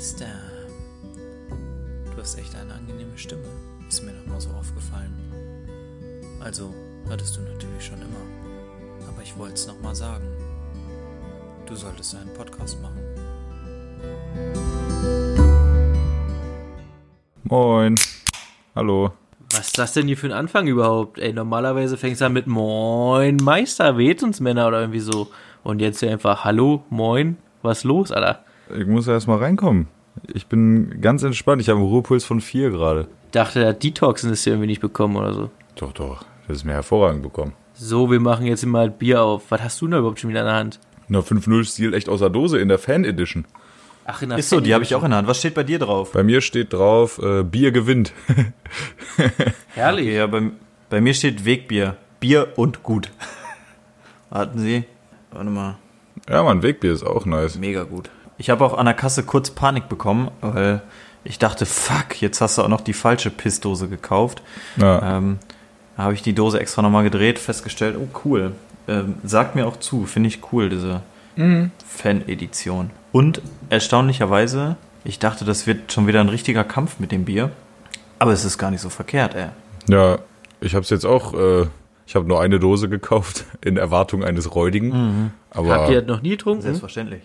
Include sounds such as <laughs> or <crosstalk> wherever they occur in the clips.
Meister. Du hast echt eine angenehme Stimme. Ist mir noch mal so aufgefallen. Also, hattest du natürlich schon immer. Aber ich wollte es noch mal sagen. Du solltest einen Podcast machen. Moin. Hallo. Was ist das denn hier für ein Anfang überhaupt? Ey, normalerweise fängst du an mit Moin Meister, weht uns Männer oder irgendwie so. Und jetzt hier einfach Hallo, Moin, was los, Alter? Ich muss erst mal reinkommen. Ich bin ganz entspannt. Ich habe einen Ruhepuls von vier gerade. Dachte, der Detoxen ist hier irgendwie nicht bekommen oder so. Doch, doch. Das ist mir hervorragend bekommen. So, wir machen jetzt mal Bier auf. Was hast du denn da überhaupt schon wieder in der Hand? Na, 5-0 Stil echt aus der Dose in der Fan Edition. Ach, in der Ist so, die habe ich auch in der Hand. Was steht bei dir drauf? Bei mir steht drauf, äh, Bier gewinnt. <laughs> Herrlich. Okay, ja, bei, bei mir steht Wegbier. Bier und gut. <laughs> Warten Sie. Warte mal. ja, Mann, Wegbier ist auch nice. Mega gut. Ich habe auch an der Kasse kurz Panik bekommen, weil ich dachte, fuck, jetzt hast du auch noch die falsche Pissdose gekauft. Ja. Ähm, da habe ich die Dose extra nochmal gedreht, festgestellt, oh cool. Ähm, sagt mir auch zu, finde ich cool, diese Fan-Edition. Und erstaunlicherweise, ich dachte, das wird schon wieder ein richtiger Kampf mit dem Bier. Aber es ist gar nicht so verkehrt, ey. Ja, ich habe es jetzt auch, äh, ich habe nur eine Dose gekauft <laughs> in Erwartung eines räudigen. Aber Habt ihr das noch nie getrunken? Selbstverständlich.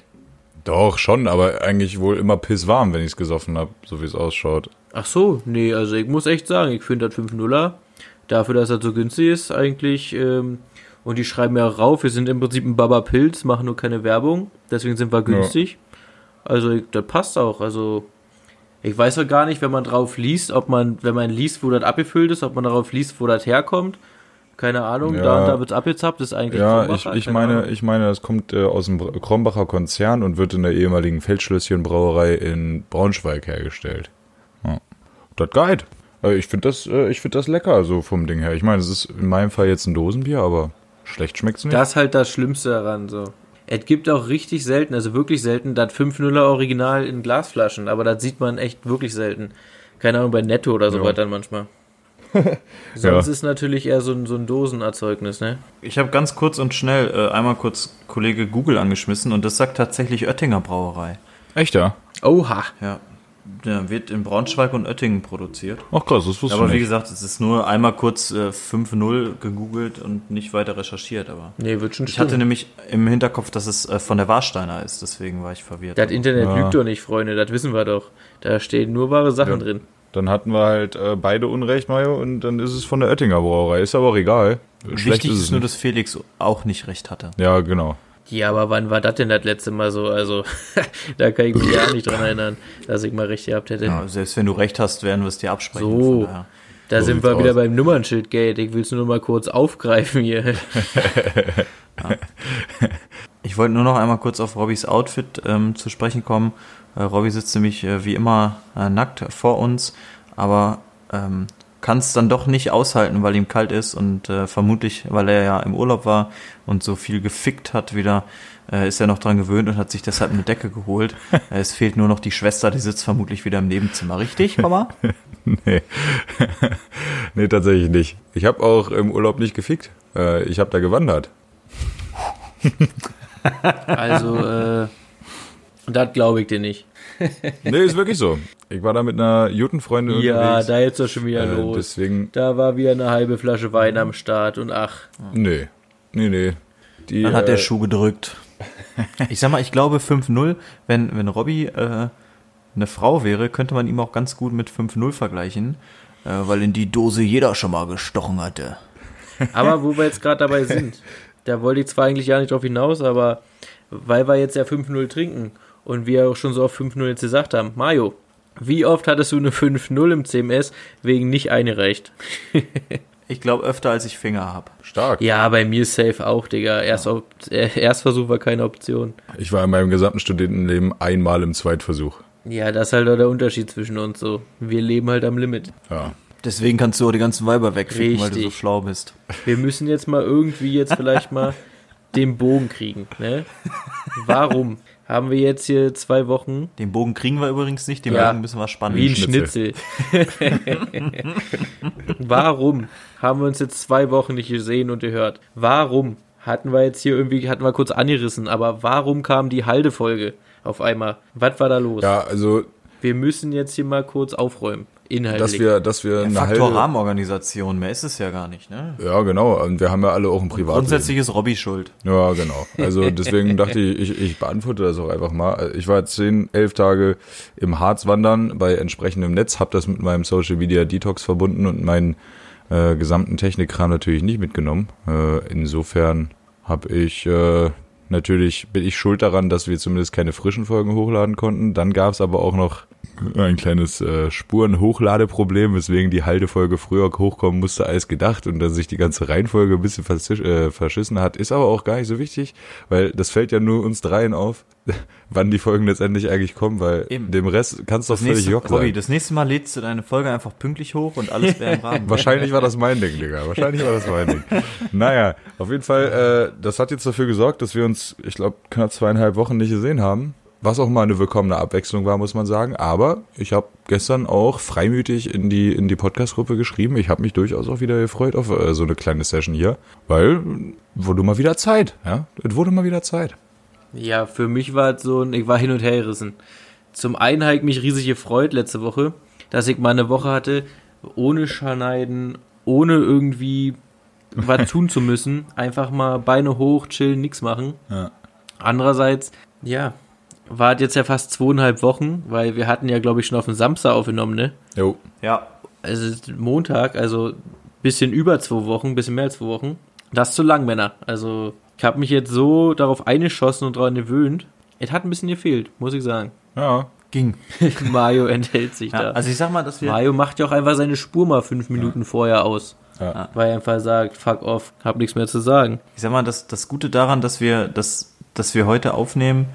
Doch schon, aber eigentlich wohl immer pisswarm, wenn ich es gesoffen habe, so wie es ausschaut. Ach so, nee, also ich muss echt sagen, ich finde das 5-0er, dafür, dass das so günstig ist, eigentlich, ähm, und die schreiben ja rauf, wir sind im Prinzip ein Baba Pilz, machen nur keine Werbung, deswegen sind wir günstig. Also, ich, das passt auch, also, ich weiß auch gar nicht, wenn man drauf liest, ob man, wenn man liest, wo das abgefüllt ist, ob man darauf liest, wo das herkommt. Keine Ahnung, Ja. da und da wird's abgezappt, ist eigentlich Ja, ich, ich meine, Ahnung. ich meine, das kommt äh, aus dem Krombacher Konzern und wird in der ehemaligen Feldschlösschen-Brauerei in Braunschweig hergestellt. Ja. Das geht. Äh, Ich finde das, äh, ich finde das lecker, so vom Ding her. Ich meine, es ist in meinem Fall jetzt ein Dosenbier, aber schlecht schmeckt's nicht. Das ist halt das Schlimmste daran, so. Es gibt auch richtig selten, also wirklich selten, das 5-0er Original in Glasflaschen, aber das sieht man echt wirklich selten. Keine Ahnung, bei Netto oder so Ja. weiter dann manchmal. <laughs> Sonst Ja. ist natürlich eher so ein, so ein Dosenerzeugnis, ne? Ich habe ganz kurz und schnell äh, einmal kurz Kollege Google angeschmissen und das sagt tatsächlich Oettinger Brauerei. Echt, ja? Oha. Ja. Der wird in Braunschweig und Oettingen produziert. Ach krass, das wusste Aber ich wie nicht. gesagt, es ist nur einmal kurz äh, 5-0 gegoogelt und nicht weiter recherchiert. Aber Nee, wird schon ich hatte stimmen. nämlich im Hinterkopf, dass es äh, von der Warsteiner ist, deswegen war ich verwirrt. Das Internet Ja. lügt doch nicht, Freunde, das wissen wir doch. Da stehen nur wahre Sachen Ja. drin. Dann hatten wir halt äh, beide Unrecht, Mario, und dann ist es von der Oettinger Brauerei. Ist aber auch egal. Schlecht Wichtig ist ist, nur, nicht. dass Felix auch nicht recht hatte. Ja, genau. Ja, aber wann war das denn das letzte Mal so? Also, <laughs> da kann ich mich ja nicht dran erinnern, dass ich mal recht gehabt hätte. Ja, selbst wenn du recht hast, werden wir es dir absprechen. So. Da So sind wir wieder aus. beim Nummernschild-Gate. Ich will es nur mal kurz aufgreifen hier. <laughs> Ich wollte nur noch einmal kurz auf Robbys Outfit ähm, zu sprechen kommen. Äh, Robby sitzt nämlich äh, wie immer äh, nackt vor uns, aber ähm, kann es dann doch nicht aushalten, weil ihm kalt ist und äh, vermutlich, weil er ja im Urlaub war und so viel gefickt hat wieder, äh, ist er noch dran gewöhnt und hat sich deshalb eine Decke geholt. äh, <laughs> es fehlt nur noch die Schwester, die sitzt vermutlich wieder im Nebenzimmer. Richtig, Mama? <laughs> Nee. <laughs> nee, tatsächlich nicht. Ich habe auch im Urlaub nicht gefickt. Äh, ich habe da gewandert. Also, äh, das glaube ich dir nicht. <laughs> Nee, ist wirklich so. Ich war da mit einer Jutenfreundin Ja, unterwegs. da jetzt doch schon wieder äh, los. deswegen, Da war wieder eine halbe Flasche Wein am Start und ach, nee. Nee, nee. Die, Dann hat der äh, Schuh gedrückt. <laughs> Ich sag mal, ich glaube 5-0, wenn, wenn Robby äh, eine Frau wäre, könnte man ihm auch ganz gut mit 5-0 vergleichen, äh, weil in die Dose jeder schon mal gestochen hatte. <laughs> Aber wo wir jetzt gerade dabei sind, da wollte ich zwar eigentlich gar nicht drauf hinaus, aber weil wir jetzt ja 5-0 trinken und wir auch schon so oft 5-0 jetzt gesagt haben, Mario, wie oft hattest du eine 5-0 im CMS wegen nicht eingereicht? <laughs> Ich glaube öfter, als ich Finger habe. Stark. Ja, bei mir safe auch, Digga. Erst Op äh, Erstversuch war keine Option. Ich war in meinem gesamten Studentenleben einmal im Zweitversuch. Ja, das ist halt auch der Unterschied zwischen uns so. Wir leben halt am Limit. Ja. Deswegen kannst du auch die ganzen Weiber wegficken, weil du so schlau bist. Wir müssen jetzt mal irgendwie jetzt vielleicht mal <laughs> den Bogen kriegen, ne? Warum haben wir jetzt hier zwei Wochen Den Bogen kriegen wir übrigens nicht, den Ja. Bogen müssen wir spannen. wie ein Schnitzel. Schnitzel? <laughs> Warum haben wir uns jetzt zwei Wochen nicht gesehen und gehört? Warum hatten wir jetzt hier irgendwie, hatten wir kurz angerissen, aber warum kam die Halde-Folge? auf einmal. Was war da los? Ja, also, Wir müssen jetzt hier mal kurz aufräumen. Inhaltlich. dass wir, dass wir Ja, eine Faktor halbe, Rahmenorganisation, mehr ist es ja gar nicht, ne? Ja, genau. Und wir haben ja alle auch ein Privatleben. Grundsätzlich ist Robby schuld. Ja, genau. Also <laughs> deswegen dachte ich, ich, ich beantworte das auch einfach mal. Ich war jetzt zehn, elf Tage im Harz wandern bei entsprechendem Netz, habe das mit meinem Social Media Detox verbunden und meinen äh, gesamten Technikkram natürlich nicht mitgenommen. Äh, insofern habe ich äh, natürlich bin ich schuld daran, dass wir zumindest keine frischen Folgen hochladen konnten. Dann gab es aber auch noch ein kleines äh, Spuren-Hochladeproblem, weswegen die Haltefolge früher hochkommen musste als gedacht und dann sich die ganze Reihenfolge ein bisschen verzisch, äh, verschissen hat. Ist aber auch gar nicht so wichtig, weil das fällt ja nur uns dreien auf, <laughs> wann die Folgen letztendlich eigentlich kommen, weil Eben. dem Rest kannst du doch Das völlig nächste, jock Robby, das nächste Mal lädst du deine Folge einfach pünktlich hoch und alles wäre im Rahmen. <laughs> Wahrscheinlich war das mein Ding, Digga. Wahrscheinlich war das mein Ding. Naja, auf jeden Fall, äh, das hat jetzt dafür gesorgt, dass wir uns, ich glaube, knapp zweieinhalb Wochen nicht gesehen haben. Was auch mal eine willkommene Abwechslung war, muss man sagen. Aber ich habe gestern auch freimütig in die, in die Podcast-Gruppe geschrieben. Ich habe mich durchaus auch wieder gefreut auf äh, so eine kleine Session hier, weil wurde mal wieder Zeit. Ja, es wurde mal wieder Zeit. Ja, für mich war es so ein, ich war hin und her gerissen. Zum einen habe ich mich riesig gefreut letzte Woche, dass ich mal eine Woche hatte, ohne Schneiden, ohne irgendwie <laughs> was tun zu müssen. Einfach mal Beine hoch, chillen, nix machen. Ja. Andererseits, ja, war es jetzt ja fast zweieinhalb Wochen, weil wir hatten ja, glaube ich, schon auf den Samstag aufgenommen, ne? Jo. Ja, Also es ist Montag, also bisschen über zwei Wochen, bisschen mehr als zwei Wochen. Das ist zu lang, Männer. Also ich habe mich jetzt so darauf eingeschossen und daran gewöhnt. Es hat ein bisschen gefehlt, muss ich sagen. Ja. ging. <laughs> Mario enthält sich Ja, da. also ich sag mal, dass wir. Mario macht ja auch einfach seine Spur mal fünf Minuten vorher aus. Ja. Weil er einfach sagt, fuck off, hab nichts mehr zu sagen. Ich sag mal, das, das Gute daran, dass wir, dass, dass wir heute aufnehmen,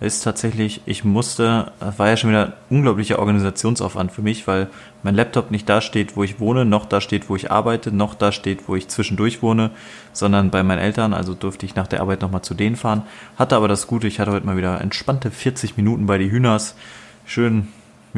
ist tatsächlich, ich musste, war ja schon wieder ein unglaublicher Organisationsaufwand für mich, weil mein Laptop nicht da steht, wo ich wohne, noch da steht, wo ich arbeite, noch da steht, wo ich zwischendurch wohne, sondern bei meinen Eltern, also durfte ich nach der Arbeit nochmal zu denen fahren. Hatte aber das Gute, ich hatte heute mal wieder entspannte 40 Minuten bei die Hühners, schön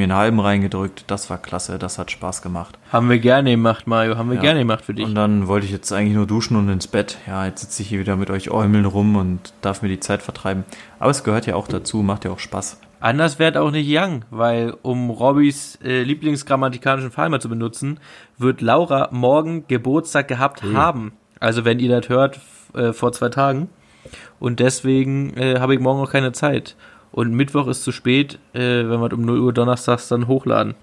mir einen halben reingedrückt, das war klasse, das hat Spaß gemacht. Haben wir gerne gemacht, Mario, haben wir Ja. gerne gemacht für dich. Und dann wollte ich jetzt eigentlich nur duschen und ins Bett. Ja, jetzt sitze ich hier wieder mit euch Äumeln rum und darf mir die Zeit vertreiben. Aber es gehört ja auch dazu, macht ja auch Spaß. Anders wird auch nicht Young, weil um Robbys äh, Lieblingsgrammatikalischen Fall mal zu benutzen, wird Laura morgen Geburtstag gehabt haben. Also wenn ihr das hört, äh, vor zwei Tagen. Und deswegen äh, habe ich morgen auch keine Zeit. Und Mittwoch ist zu spät, äh, wenn wir um 0 Uhr donnerstags dann hochladen.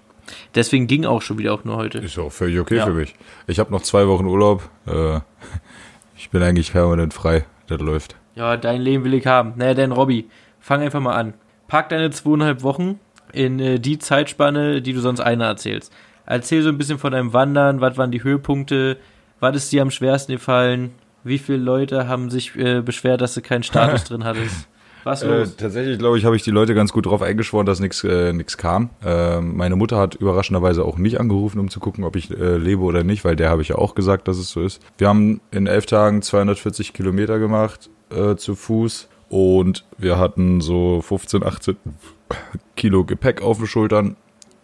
Deswegen ging auch schon wieder auch nur heute. Ist auch völlig okay Ja. für mich. Ich habe noch zwei Wochen Urlaub. Äh, <laughs> ich bin eigentlich permanent frei. Das läuft. Ja, dein Leben will ich haben. Naja, dann Robby, fang einfach mal an. Pack deine zweieinhalb Wochen in äh, die Zeitspanne, die du sonst einer erzählst. Erzähl so ein bisschen von deinem Wandern, was waren die Höhepunkte, was ist dir am schwersten gefallen, wie viele Leute haben sich äh, beschwert, dass du keinen Status <laughs> drin hattest. Was Äh, los? tatsächlich, glaube ich, habe ich die Leute ganz gut drauf eingeschworen, dass nichts äh, nix kam. Ähm, meine Mutter hat überraschenderweise auch nicht angerufen, um zu gucken, ob ich äh, lebe oder nicht, weil der habe ich ja auch gesagt, dass es so ist. Wir haben in elf Tagen 240 Kilometer gemacht äh, zu Fuß und wir hatten so 15, 18 Kilo Gepäck auf den Schultern.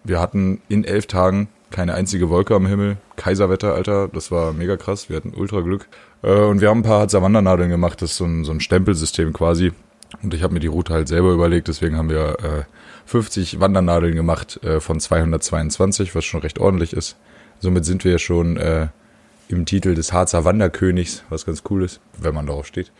Wir hatten in elf Tagen keine einzige Wolke am Himmel. Kaiserwetter, Alter, das war mega krass. Wir hatten ultra Glück. Äh, und wir haben ein paar Harzer Wandernadeln gemacht. Das ist so ein, so ein Stempelsystem quasi. Und ich habe mir die Route halt selber überlegt. Deswegen haben wir äh, 50 Wandernadeln gemacht äh, von 222, was schon recht ordentlich ist. Somit sind wir ja schon äh, im Titel des Harzer Wanderkönigs, was ganz cool ist, wenn man darauf steht.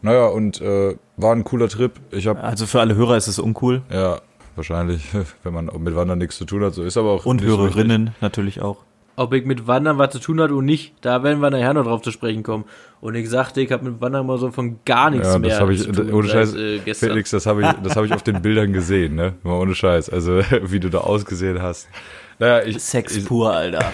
Naja, und äh, war ein cooler Trip. Ich habe Also für alle Hörer ist es uncool. ja, wahrscheinlich, <laughs> wenn man mit Wandern nichts zu tun hat, so ist aber auch. Und Hörerinnen natürlich auch. Ob ich mit Wandern was zu tun hat und nicht, da werden wir nachher noch drauf zu sprechen kommen. Und ich sagte, ich habe mit Wandern mal so von gar nichts Ja, mehr das habe ich, zu tun ohne seit, Scheiß, äh, gestern. Felix, das habe ich, das habe ich auf den <laughs> Bildern gesehen, ne? Mal ohne Scheiß. Also, <laughs> wie du da ausgesehen hast. Naja, ich, Sex pur, Alter.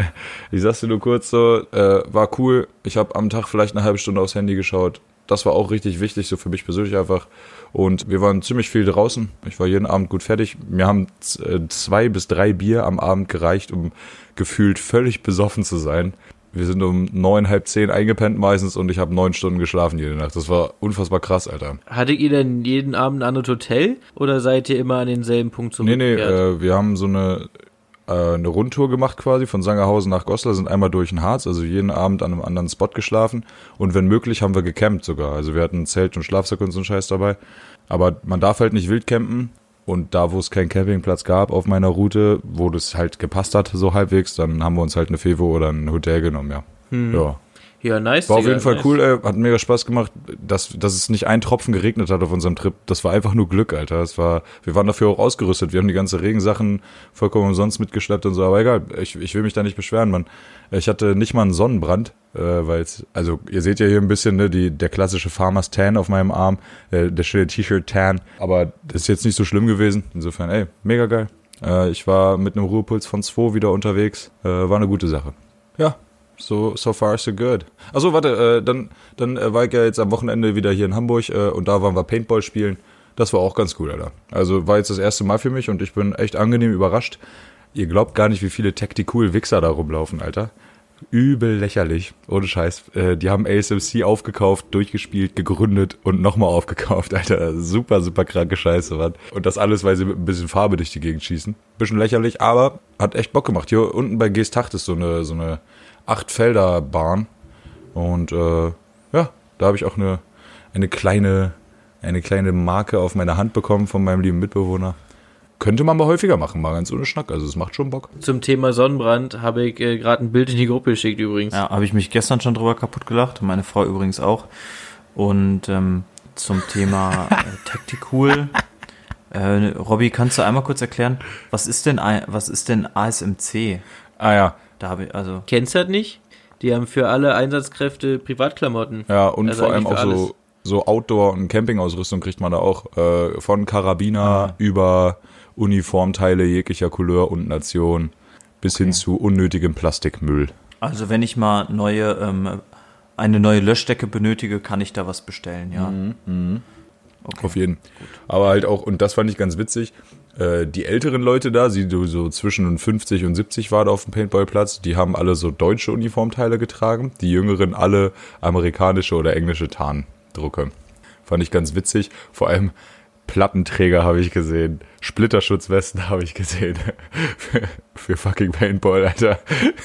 <laughs> ich sag's dir nur kurz so, äh, war cool. Ich habe am Tag vielleicht eine halbe Stunde aufs Handy geschaut. Das war auch richtig wichtig, so für mich persönlich einfach. Und wir waren ziemlich viel draußen. Ich war jeden Abend gut fertig. Mir haben äh, zwei bis drei Bier am Abend gereicht, um gefühlt völlig besoffen zu sein. Wir sind um neun, halb zehn eingepennt meistens und ich habe neun Stunden geschlafen jede Nacht. Das war unfassbar krass, Alter. Hattet ihr denn jeden Abend ein anderes Hotel oder seid ihr immer an denselben Punkt Nee, nee, zurückgekehrt? äh, wir haben so eine äh, eine Rundtour gemacht quasi von Sangerhausen nach Goslar, sind einmal durch den Harz, also jeden Abend an einem anderen Spot geschlafen und wenn möglich haben wir gecampt sogar. Also wir hatten Zelt und Schlafsack und so einen Scheiß dabei. Aber man darf halt nicht wild campen und da, wo es keinen Campingplatz gab auf meiner Route, wo das halt gepasst hat, so halbwegs, dann haben wir uns halt eine Fevo oder ein Hotel genommen, ja. Ja. Ja, nice. War auf jeden Fall nice. cool, ey. hat mega Spaß gemacht, dass, dass es nicht ein Tropfen geregnet hat auf unserem Trip. Das war einfach nur Glück, Alter. Das war, wir waren dafür auch ausgerüstet. Wir haben die ganze Regensachen vollkommen umsonst mitgeschleppt und so, aber egal. Ich, ich will mich da nicht beschweren, Mann. Ich hatte nicht mal einen Sonnenbrand, äh, weil also ihr seht ja hier ein bisschen, ne, die, der klassische Farmers Tan auf meinem Arm, äh, der schöne T-Shirt Tan, aber das ist jetzt nicht so schlimm gewesen. Insofern, ey, mega geil. Äh, ich war mit einem Ruhepuls von 2 wieder unterwegs. Äh, war eine gute Sache. So, so far so good. Achso, warte, äh, dann, dann äh, war ich ja jetzt am Wochenende wieder hier in Hamburg äh, und da waren wir Paintball spielen. Das war auch ganz cool, Alter. Also war jetzt das erste Mal für mich und ich bin echt angenehm überrascht. Ihr glaubt gar nicht, wie viele Tactical Wichser da rumlaufen, Alter. Übel lächerlich. Ohne Scheiß. Äh, die haben ASMC aufgekauft, durchgespielt, gegründet und nochmal aufgekauft, <laughs> Alter. Super, super kranke Scheiße, Mann. Und das alles, weil sie mit ein bisschen Farbe durch die Gegend schießen. Bisschen lächerlich, aber hat echt Bock gemacht. Hier unten bei Geesthacht ist so eine, so eine Acht-Felder-Bahn. Und äh, ja, da habe ich auch eine, eine kleine, eine kleine Marke auf meine Hand bekommen von meinem lieben Mitbewohner. Könnte man mal häufiger machen, mal ganz ohne Schnack. Also es macht schon Bock. Zum Thema Sonnenbrand habe ich äh, gerade ein Bild in die Gruppe geschickt übrigens. Ja, habe ich mich gestern schon drüber kaputt gelacht, meine Frau übrigens auch. Und ähm, zum Thema äh, <laughs> Tactical. Äh, Robby, kannst du einmal kurz erklären, was ist denn was ist denn ASMC? Ah ja, Da habe ich also Kennst du das nicht? Die haben für alle Einsatzkräfte Privatklamotten. ja und Also vor allem auch für so, alles. so Outdoor- und Campingausrüstung kriegt man da auch. Äh, von Karabiner über Uniformteile jeglicher Couleur und Nation bis hin zu unnötigem Plastikmüll. Also wenn ich mal neue, ähm, eine neue Löschdecke benötige, kann ich da was bestellen, ja. Okay. Auf jeden. Aber halt auch, und das fand ich ganz witzig, äh, die älteren Leute da, die so- zwischen 50 und 70 waren auf dem Paintballplatz, die haben alle so deutsche Uniformteile getragen, die jüngeren alle amerikanische oder englische Tarndrucke. Fand ich ganz witzig. Vor allem Plattenträger habe ich gesehen, Splitterschutzwesten <laughs> habe ich gesehen. <laughs> für, fucking Paintball, Alter.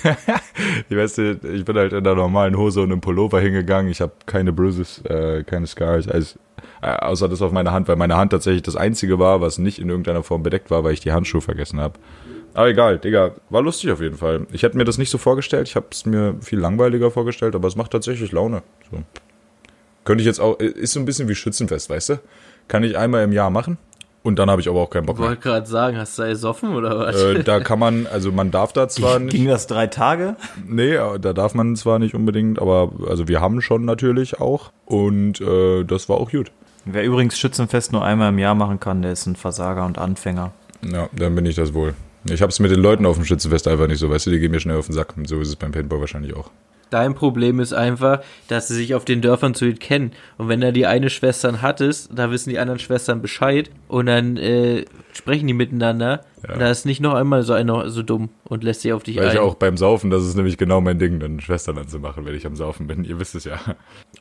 <laughs> ich weiß nicht, ich bin halt in der normalen Hose und im Pullover hingegangen. Ich habe keine Bruises, äh, keine Scars, also, äh, außer das auf meiner Hand, weil meine Hand tatsächlich das einzige war, was nicht in irgendeiner Form bedeckt war, weil ich die Handschuhe vergessen habe. Aber egal, Digga, war lustig auf jeden Fall. Ich hätte mir das nicht so vorgestellt, ich habe es mir viel langweiliger vorgestellt, aber es macht tatsächlich Laune. So. Könnte ich jetzt auch, ist so ein bisschen wie Schützenfest, weißt du? Kann ich einmal im Jahr machen und dann habe ich aber auch keinen Bock Ich mehr. wollte gerade sagen, hast du da gesoffen oder was? Äh, da kann man, also man darf da zwar Ging nicht, das drei Tage? nee, äh, da darf man zwar nicht unbedingt, aber also wir haben schon natürlich auch und äh, das war auch gut. Wer übrigens Schützenfest nur einmal im Jahr machen kann, der ist ein Versager und Anfänger. Ja, dann bin ich das wohl. Ich habe es mit den Leuten auf dem Schützenfest einfach nicht so, weißt du, die gehen mir schnell auf den Sack. Und so ist es beim Paintball wahrscheinlich auch. Dein Problem ist einfach, dass sie sich auf den Dörfern zu kennen. Und wenn da die eine Schwestern hattest, da wissen die anderen Schwestern Bescheid und dann äh, sprechen die miteinander. Ja. Da ist nicht noch einmal so einer so dumm und lässt sich auf dich Weil ein. ich auch beim Saufen, das ist nämlich genau mein Ding, dann Schwestern anzumachen, wenn ich am Saufen bin. Ihr wisst es ja.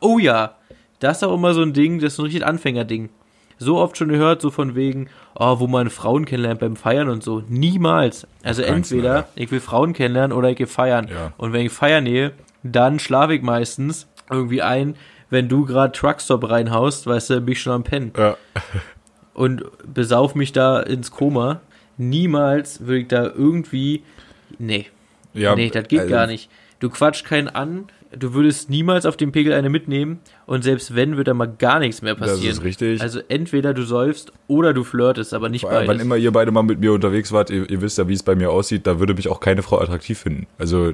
Oh ja, das ist auch immer so ein Ding, das ist ein richtig Anfängerding. So oft schon gehört, so von wegen, oh, wo man Frauen kennenlernt beim Feiern und so. Niemals. Also Fall, entweder ja. ich will Frauen kennenlernen oder ich gehe feiern. Ja. Und wenn ich feiern gehe, dann schlafe ich meistens irgendwie ein, wenn du gerade Truckstop reinhaust, weißt du, bin ich schon am Pennen. Ja. <laughs> Und besauf mich da ins Koma. Niemals würde ich da irgendwie. Nee. ja nee, das geht also, gar nicht. Du quatsch keinen an, du würdest niemals auf dem Pegel eine mitnehmen und selbst wenn, wird da mal gar nichts mehr Das passieren. ist richtig. Also entweder du säufst oder du flirtest, aber nicht Vor allem, wann beides. immer ihr beide mal mit mir unterwegs wart, ihr, ihr wisst ja, wie es bei mir aussieht, da würde mich auch keine Frau attraktiv finden. Also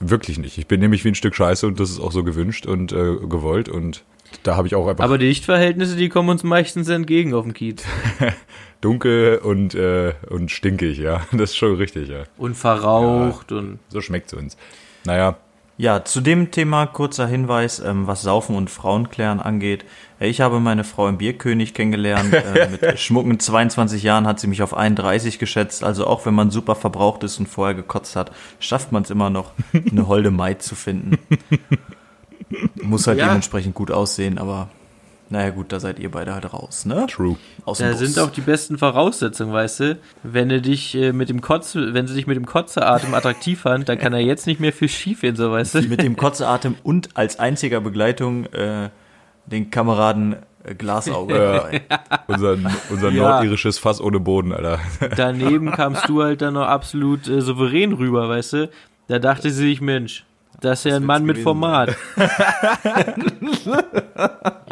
wirklich nicht. Ich bin nämlich wie ein Stück Scheiße und das ist auch so gewünscht und äh, gewollt und da habe ich auch einfach Aber die Lichtverhältnisse, die kommen uns meistens entgegen auf dem Kiez. <laughs> dunkel und, äh, und stinkig, ja. <laughs> Das ist schon richtig, ja. Und verraucht und. So schmeckt es uns. Naja, Ja, zu dem Thema kurzer Hinweis, ähm, was Saufen und Frauenklären angeht. Äh, Ich habe meine Frau im Bierkönig kennengelernt. Äh, mit <laughs> schmucken 22 Jahren hat sie mich auf 31 geschätzt. Also auch wenn man super verbraucht ist und vorher gekotzt hat, schafft man es immer noch, eine holde Maid zu finden. <laughs> Muss halt Ja. dementsprechend gut aussehen, aber Naja gut, da seid ihr beide halt raus, ne? True. Aus dem Da Bus. sind auch die besten Voraussetzungen, weißt du? Wenn er dich äh, mit dem Kotze, wenn sie dich mit dem Kotzeatem <laughs> attraktiv fand, dann kann er jetzt nicht mehr viel schief gehen, so weißt du? mit dem Kotzeatem und als einziger Begleitung äh, den Kameraden äh, Glasauge. dabei. <laughs> Unser, unser Ja. nordirisches Fass ohne Boden, Alter. <laughs> Daneben kamst du halt dann noch absolut äh, souverän rüber, weißt du? Da dachte sie sich, Mensch, das ist ja ein Mann mit Format. <laughs>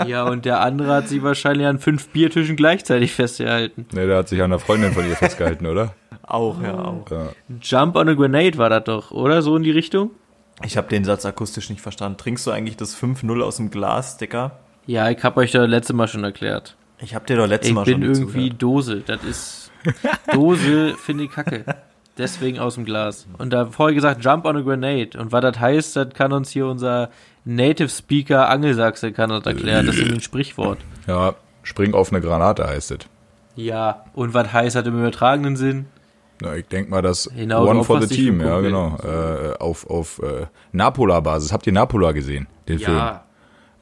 ja, und der andere hat sich wahrscheinlich an fünf Biertischen gleichzeitig festgehalten. Ne, der hat sich an der Freundin von ihr festgehalten, oder? Auch, ja, auch. Ja. Jump on a Grenade war das doch, oder? So in die Richtung? Ich habe den Satz akustisch nicht verstanden. Trinkst du eigentlich das 5-0 aus dem Glas, Dicker? Ja, ich hab euch da letzte Mal schon erklärt. Ich habe dir doch letztes Ich Mal bin schon irgendwie zugehört. Dose. Das ist. Dose <laughs> finde ich kacke. Deswegen aus dem Glas. Und da vorher gesagt, jump on a grenade. Und was das heißt, das kann uns hier unser Native Speaker Angelsachse kann das erklären. Das ist nämlich ein Sprichwort. ja, spring auf eine Granate heißt es. Ja. Und was heißt das im übertragenen Sinn? Na, ich denk mal, das Genau, One for the Team, ja genau. Äh, auf auf äh, Napola-Basis. Habt ihr Napola gesehen, den Film?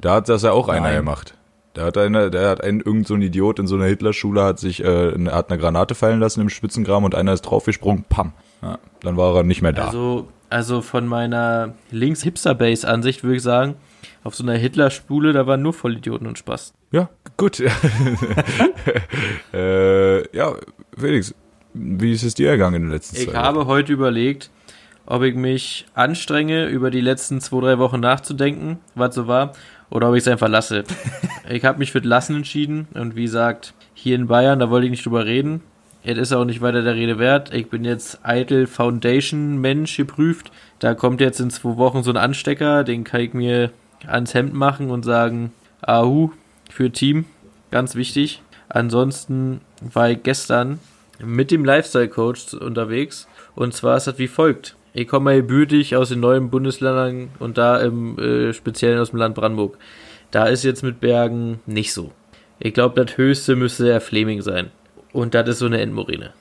Da hat das ja auch einer Nein. gemacht. Da hat einer, der hat ein irgend so ein Idiot in so einer Hitlerschule hat sich äh, eine- hat eine Granate fallen lassen im Spitzengraben und einer ist draufgesprungen, pam. Ja, dann war er nicht mehr da. Also, also von meiner links-Hipster-Base-Ansicht würde ich sagen, auf so einer Hitler-Spule, da waren nur Vollidioten und Spaß. Ja, gut. <laughs> äh, ja, Felix, wie ist es dir ergangen in der letzten Ich Zeit? habe heute überlegt, ob ich mich anstrenge, über die letzten zwei, drei Wochen nachzudenken, was so war, oder ob ich es einfach lasse. <laughs> ich habe mich für das Lassen entschieden und wie gesagt, hier in Bayern, da wollte ich nicht drüber reden. Es ist auch nicht weiter der Rede wert. Ich bin jetzt Eitel Foundation Mensch geprüft. Da kommt jetzt in zwei Wochen so ein Anstecker, den kann ich mir ans Hemd machen und sagen, Ahu, für Team, ganz wichtig. Ansonsten war ich gestern mit dem Lifestyle Coach unterwegs und zwar ist das wie folgt. Ich komme mal gebürtig aus den neuen Bundesländern und da im äh, Speziellen aus dem Land Brandenburg. Da ist jetzt mit Bergen nicht so. Ich glaube, das höchste müsste der Fleming sein. Und das ist so eine Endmorine.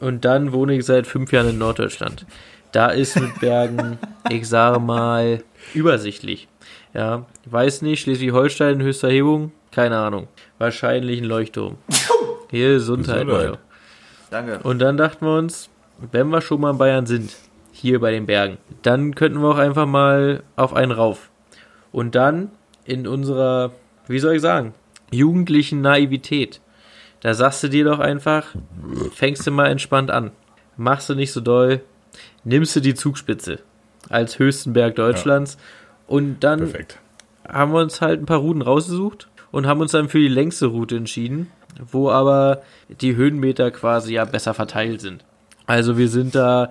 Und dann wohne ich seit fünf Jahren in Norddeutschland. Da ist mit Bergen, <laughs> ich sage mal, übersichtlich. Ja, weiß nicht, Schleswig-Holstein, höchste Erhebung, keine Ahnung. Wahrscheinlich ein Leuchtturm. Hier, Gesundheit, Gesundheit. Mario. Danke. Und dann dachten wir uns, wenn wir schon mal in Bayern sind, hier bei den Bergen, dann könnten wir auch einfach mal auf einen rauf. Und dann in unserer, wie soll ich sagen, jugendlichen Naivität, da sagst du dir doch einfach, fängst du mal entspannt an. Machst du nicht so doll, nimmst du die Zugspitze als höchsten Berg Deutschlands und dann Perfekt. haben wir uns halt ein paar Routen rausgesucht und haben uns dann für die längste Route entschieden, wo aber die Höhenmeter quasi ja besser verteilt sind. Also wir sind da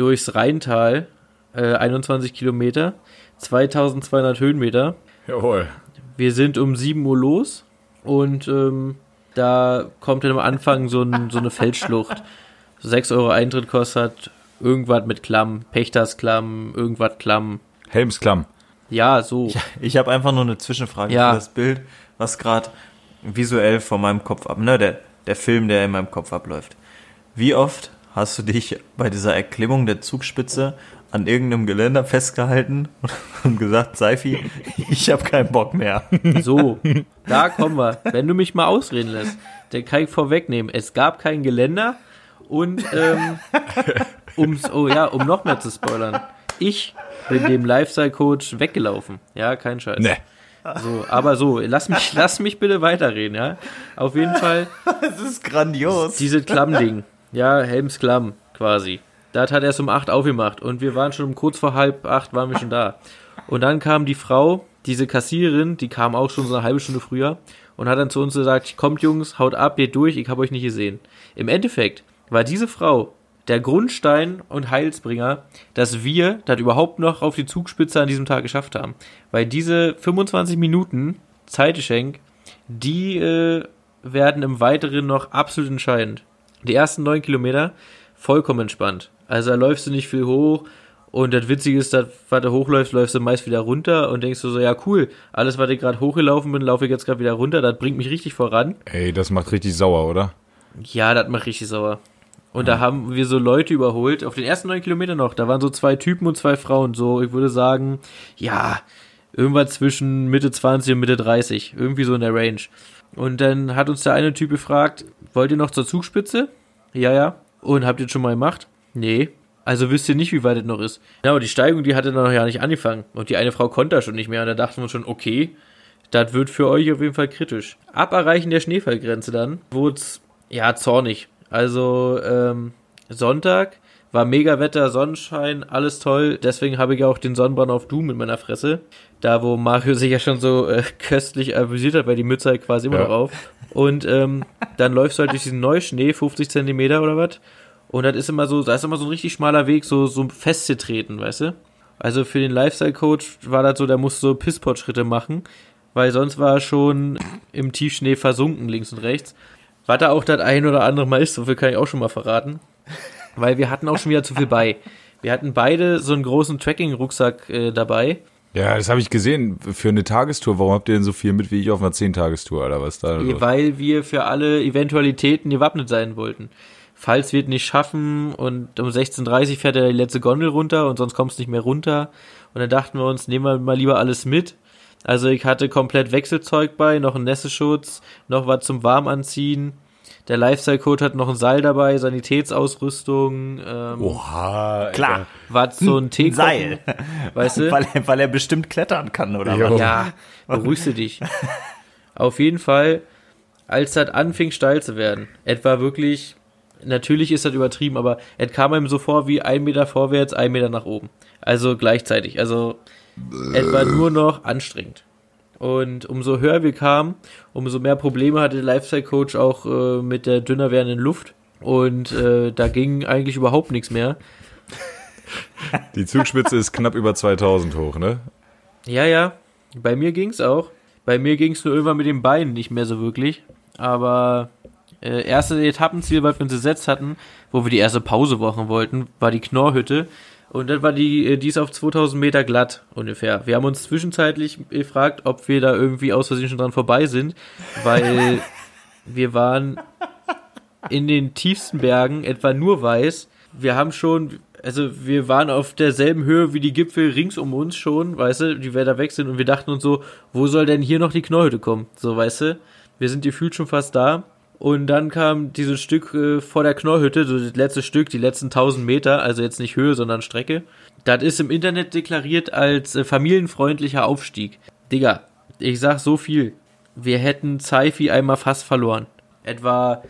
durchs Rheintal, äh, 21 Kilometer, 2200 Höhenmeter. Jawohl. Wir sind um 7 Uhr los und ähm, da kommt dann am Anfang so, ein, so eine Feldschlucht. <laughs> 6 Euro Eintritt kostet irgendwas mit Klamm, Pächtersklamm, irgendwas Klamm. Helmsklamm. Ja, so. Ich habe einfach nur eine Zwischenfrage Ja. für das Bild, was gerade visuell vor meinem Kopf ab, ne, der, der Film, der in meinem Kopf abläuft. Wie oft hast du dich bei dieser Erklimmung der Zugspitze an irgendeinem Geländer festgehalten und gesagt, Seifi, ich habe keinen Bock mehr. So, da kommen wir. Wenn du mich mal ausreden lässt, dann kann ich vorwegnehmen. Es gab kein Geländer und ähm, um's, oh ja, um noch mehr zu spoilern. Ich bin dem Lifestyle-Coach weggelaufen. Ja, kein Scheiß. Ne. So, aber so, lass mich, lass mich bitte weiterreden, ja. Auf jeden Fall <laughs> Das ist grandios. dieses Klammding. Ja, Helmsklamm quasi. Das hat erst um 8 aufgemacht und wir waren schon um kurz vor halb acht waren wir schon da. Und dann kam die Frau, diese Kassiererin, die kam auch schon so eine halbe Stunde früher und hat dann zu uns gesagt, kommt Jungs, haut ab, geht durch, ich habe euch nicht gesehen. Im Endeffekt war diese Frau der Grundstein und Heilsbringer, dass wir das überhaupt noch auf die Zugspitze an diesem Tag geschafft haben. Weil diese 25 Minuten Zeitgeschenk, die äh, werden im Weiteren noch absolut entscheidend. Die ersten neun Kilometer vollkommen entspannt. Also da läufst du nicht viel hoch und das Witzige ist, dass, was du hochläufst, läufst du meist wieder runter und denkst du so, ja cool, alles, was ich gerade hochgelaufen bin, laufe ich jetzt gerade wieder runter, das bringt mich richtig voran. Ey, das macht richtig sauer, oder? Ja, das macht richtig sauer. Und da haben wir so Leute überholt, auf den ersten neun Kilometern noch, da waren so zwei Typen und zwei Frauen, so, ich würde sagen, ja, Irgendwas zwischen Mitte 20 und Mitte 30. Irgendwie so in der Range. Und dann hat uns der eine Typ gefragt, wollt ihr noch zur Zugspitze? Ja, ja. Und habt ihr das schon mal gemacht? Nee. Also wisst ihr nicht, wie weit es noch ist. Aber die Steigung, die hatte noch ja nicht angefangen. Und die eine Frau konnte da schon nicht mehr. Und da dachten wir schon, okay, das wird für euch auf jeden Fall kritisch. Ab Erreichen der Schneefallgrenze dann wurde es, ja, zornig. Also, ähm, Sonntag war mega Wetter, Sonnenschein, alles toll. Deswegen habe ich auch den Sonnenbrand auf Doom in meiner Fresse. Da, wo Mario sich ja schon so äh, köstlich amüsiert hat, weil die Mütze halt quasi immer Ja. noch auf. Und ähm, dann läufst du halt durch diesen Neuschnee, 50 Zentimeter oder was. Und das ist immer so, da ist immer so ein richtig schmaler Weg, so, so festgetreten, weißt du? Also für den Lifestyle-Coach war das so, der musste so Pisspot-Schritte machen, weil sonst war er schon im Tiefschnee versunken, links und rechts. Was da auch das ein oder andere Mal ist, so viel kann ich auch schon mal verraten. Weil wir hatten auch schon wieder zu viel bei. Wir hatten beide so einen großen Tracking-Rucksack äh, dabei. Ja, das habe ich gesehen. Für eine Tagestour, warum habt ihr denn so viel mit wie ich auf einer 10-Tagestour, oder was da? los? Weil wir für alle Eventualitäten gewappnet sein wollten. Falls wir es nicht schaffen und um 16.30 Uhr fährt ja die letzte Gondel runter und sonst kommst du nicht mehr runter. Und dann dachten wir uns, nehmen wir mal lieber alles mit. Also ich hatte komplett Wechselzeug bei, noch einen Nässeschutz, noch was zum Warmanziehen. Der Lifestyle-Coach hat noch ein Seil dabei, Sanitätsausrüstung, ähm, Oha. Klar. was so ein Tee Seil. weißt du? Weil, er- weil er bestimmt klettern kann, oder Jo. was? Ja, beruhigst du dich. Auf jeden Fall, als das anfing steil zu werden, etwa wirklich, natürlich ist das übertrieben, aber es kam einem so vor wie ein Meter vorwärts, ein Meter nach oben. Also gleichzeitig. Also etwa nur noch anstrengend. Und umso höher wir kamen, umso mehr Probleme hatte der Lifestyle-Coach auch äh, mit der dünner werdenden Luft. Und äh, da ging eigentlich überhaupt nichts mehr. <laughs> Die Zugspitze ist knapp über 2000 hoch, ne? Ja, ja. Bei mir ging's auch. Bei mir ging's nur irgendwann mit den Beinen nicht mehr so wirklich. Aber äh, erste Etappenziel, was wir uns gesetzt hatten, wo wir die erste Pause machen wollten, war die Knorrhütte. Und dann war die, äh, die ist auf 2000 Meter glatt ungefähr. Wir haben uns zwischenzeitlich gefragt, ob wir da irgendwie aus Versehen schon dran vorbei sind, weil <laughs> wir waren in den tiefsten Bergen etwa nur weiß. Wir haben schon, also wir waren auf derselben Höhe wie die Gipfel rings um uns schon, weißt du, die wir da weg sind und wir dachten uns so, wo soll denn hier noch die Knorrhütte kommen? So, weißt du, wir sind gefühlt schon fast da. Und dann kam dieses Stück äh, vor der Knorrhütte, so das letzte Stück, die letzten 1000 Meter, also jetzt nicht Höhe, sondern Strecke. Das ist im Internet deklariert als äh, familienfreundlicher Aufstieg. Digga, ich sag so viel. Wir hätten Zeifi einmal fast verloren. Etwa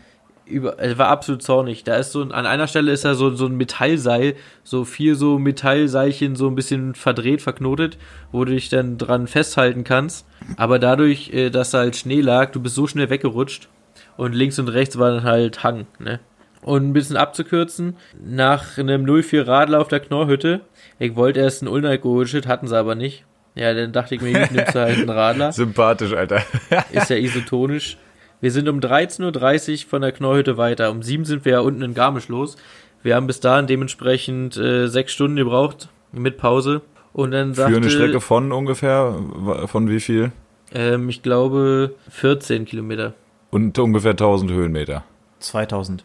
über, es war absolut zornig. Da ist so, an einer Stelle ist da so, so ein Metallseil, so vier so Metallseilchen so ein bisschen verdreht, verknotet, wo du dich dann dran festhalten kannst. Aber dadurch, äh, dass da halt Schnee lag, du bist so schnell weggerutscht und links und rechts war dann halt Hang, ne? Und ein bisschen abzukürzen, nach einem 04 Radler auf der Knorrhütte, ich wollte erst einen Unalkoholshit, hatten sie aber nicht. Ja, dann dachte ich mir, ich nimmst du halt einen Radler <laughs> Sympathisch, Alter. <laughs> ist ja isotonisch. Wir sind um 13.30 Uhr von der Knorrhütte weiter. Um 7 sind wir ja unten in Garmisch los. Wir haben bis dahin dementsprechend äh, sechs Stunden gebraucht mit Pause. Und dann Für sagte, eine Strecke von ungefähr, von wie viel? ähm, ich glaube, 14 Kilometer. Und ungefähr 1000 Höhenmeter. 2000.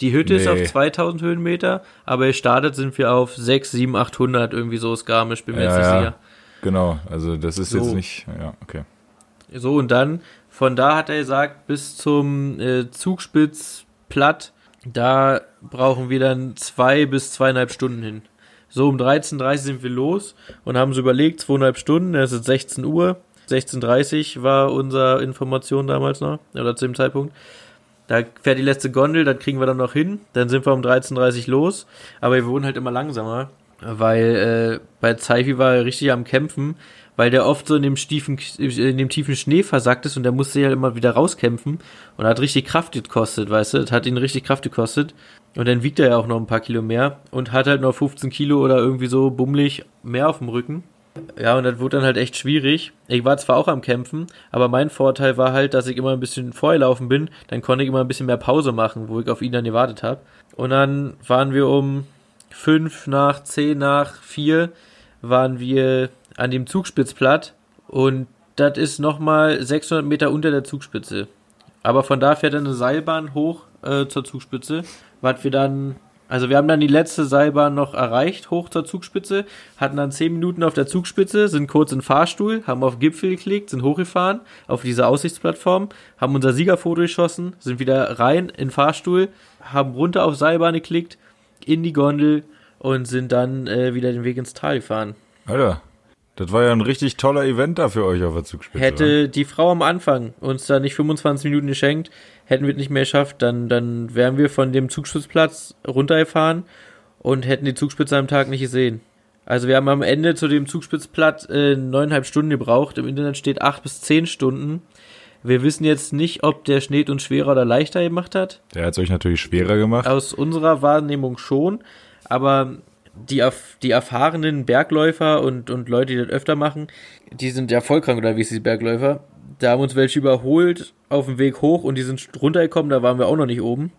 Die Hütte ist auf Nee. 2000 Höhenmeter, aber gestartet sind wir auf 6, 7, 800, irgendwie so ist Garmisch, bin mir Ja, jetzt nicht ja. sicher. Genau, also das ist So. jetzt nicht, ja, okay. So, und dann, von da hat er gesagt, bis zum äh, Zugspitz platt, da brauchen wir dann zwei bis zweieinhalb Stunden hin. So, um 13.30 Uhr sind wir los und haben so überlegt, zweieinhalb Stunden, es ist 16 Uhr. 16.30 Uhr war unsere Information damals noch, oder zu dem Zeitpunkt. Da fährt die letzte Gondel, das kriegen wir dann noch hin. Dann sind wir um 13.30 Uhr los, aber wir wurden halt immer langsamer, weil äh, bei Zeifi war er richtig am Kämpfen, weil der oft so in dem, stiefen, in dem tiefen Schnee versackt ist und der musste sich halt immer wieder rauskämpfen und hat richtig Kraft gekostet, weißt du? Das hat ihn richtig Kraft gekostet. Und dann wiegt er ja auch noch ein paar Kilo mehr und hat halt noch 15 Kilo oder irgendwie so bummelig mehr auf dem Rücken. Ja, und das wurde dann halt echt schwierig. Ich war zwar auch am Kämpfen, aber mein Vorteil war halt, dass ich immer ein bisschen vorgelaufen bin. Dann konnte ich immer ein bisschen mehr Pause machen, wo ich auf ihn dann gewartet habe. Und dann waren wir um fünf nach zehn nach vier waren wir an dem Zugspitzplatt und das ist nochmal 600 Meter unter der Zugspitze. Aber von da fährt dann eine Seilbahn hoch äh, zur Zugspitze, was wir dann Also wir haben dann die letzte Seilbahn noch erreicht, hoch zur Zugspitze, hatten dann zehn Minuten auf der Zugspitze, sind kurz in Fahrstuhl, haben auf Gipfel geklickt, sind hochgefahren auf diese Aussichtsplattform, haben unser Siegerfoto geschossen, sind wieder rein in Fahrstuhl, haben runter auf Seilbahn geklickt, in die Gondel und sind dann äh, wieder den Weg ins Tal gefahren. Alter, das war ja ein richtig toller Event da für euch auf der Zugspitze. Hätte die Frau am Anfang uns da nicht 25 Minuten geschenkt, hätten wir es nicht mehr geschafft, dann, dann wären wir von dem Zugspitzplatz runtergefahren und hätten die Zugspitze am Tag nicht gesehen. Also wir haben am Ende zu dem Zugspitzplatz äh, neuneinhalb Stunden gebraucht. Im Internet steht acht bis zehn Stunden. Wir wissen jetzt nicht, ob der Schnee uns schwerer oder leichter gemacht hat. Der hat es euch natürlich schwerer gemacht. Aus unserer Wahrnehmung schon, aber die, die erfahrenen Bergläufer und, und Leute, die das öfter machen, die sind ja voll krank oder wie ist die Bergläufer. Da haben uns welche überholt auf dem Weg hoch und die sind runtergekommen, da waren wir auch noch nicht oben.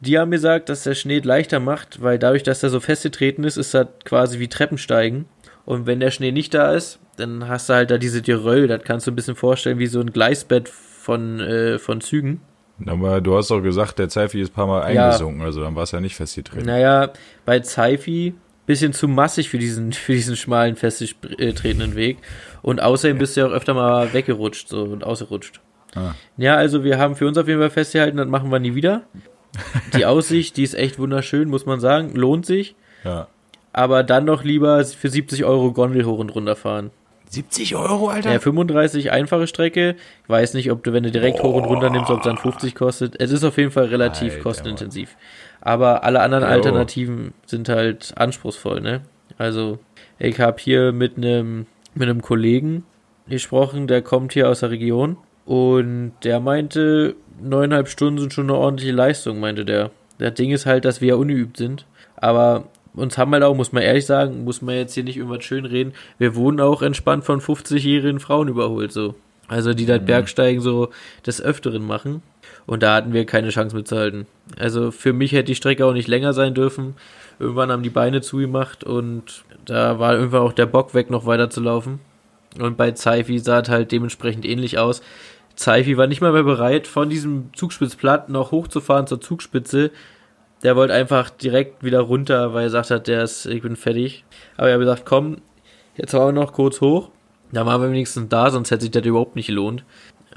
Die haben gesagt, dass der Schnee leichter macht, weil dadurch, dass er so festgetreten ist, ist das quasi wie Treppensteigen. Und wenn der Schnee nicht da ist, dann hast du halt da diese Geröll, das kannst du ein bisschen vorstellen wie so ein Gleisbett von, äh, von Zügen. Aber du hast doch gesagt, der Zeifi ist ein paar Mal Ja. eingesunken, also dann war es ja nicht festgetreten. Naja, bei Zeifi bisschen zu massig für diesen, <laughs> für diesen schmalen, festgetretenen Weg. Und außerdem bist du ja auch öfter mal weggerutscht so, und ausgerutscht. Ah. Ja, also wir haben für uns auf jeden Fall festgehalten, das machen wir nie wieder. <laughs> Die Aussicht, die ist echt wunderschön, muss man sagen. Lohnt sich. Ja. Aber dann doch lieber für 70 Euro Gondel hoch und runter fahren. 70 Euro, Alter? Ja, 35 einfache Strecke. Ich weiß nicht, ob du, wenn du direkt hoch und runter nimmst, ob es dann 50 kostet. Es ist auf jeden Fall relativ Alter, kostenintensiv. Aber alle anderen Jo. Alternativen sind halt anspruchsvoll, ne? Also, ich habe hier mit einem mit einem Kollegen gesprochen, der kommt hier aus der Region und der meinte, neuneinhalb Stunden sind schon eine ordentliche Leistung, meinte der. Das Ding ist halt, dass wir ja ungeübt sind. Aber uns haben halt auch, muss man ehrlich sagen, muss man jetzt hier nicht irgendwas schön reden, wir wurden auch entspannt von 50-jährigen Frauen überholt, so. Also die das Bergsteigen so des Öfteren machen. Und da hatten wir keine Chance mitzuhalten. Also für mich hätte die Strecke auch nicht länger sein dürfen. Irgendwann haben die Beine zugemacht und da war irgendwann auch der Bock weg, noch weiter zu laufen. Und bei Zeifi sah es halt dementsprechend ähnlich aus. Zeifi war nicht mal mehr bereit, von diesem Zugspitzplatt noch hochzufahren zur Zugspitze. Der wollte einfach direkt wieder runter, weil er gesagt hat, der ist, ich bin fertig. Aber er hat gesagt, komm, jetzt fahren wir noch kurz hoch. Da waren wir wenigstens da, sonst hätte sich das überhaupt nicht gelohnt.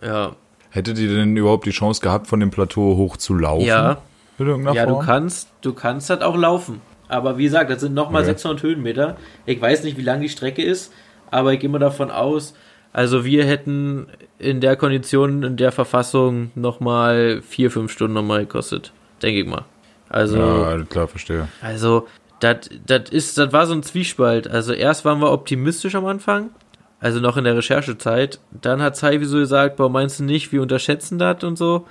Ja, Hättet ihr denn überhaupt die Chance gehabt, von dem Plateau hoch zu laufen? ja, In irgendeiner ja, du kannst, du kannst halt auch laufen. Aber wie gesagt, das sind nochmal Okay. 600 Höhenmeter. Ich weiß nicht, wie lang die Strecke ist, aber ich gehe mal davon aus, also wir hätten in der Kondition, in der Verfassung nochmal vier, fünf Stunden nochmal gekostet. Denke ich mal. Also, Ja, klar, verstehe. also, das ist, das war so ein Zwiespalt. Also erst waren wir optimistisch am Anfang, also noch in der Recherchezeit. Dann hat Zeivi so gesagt, boah, meinst du nicht, wir unterschätzen das und so.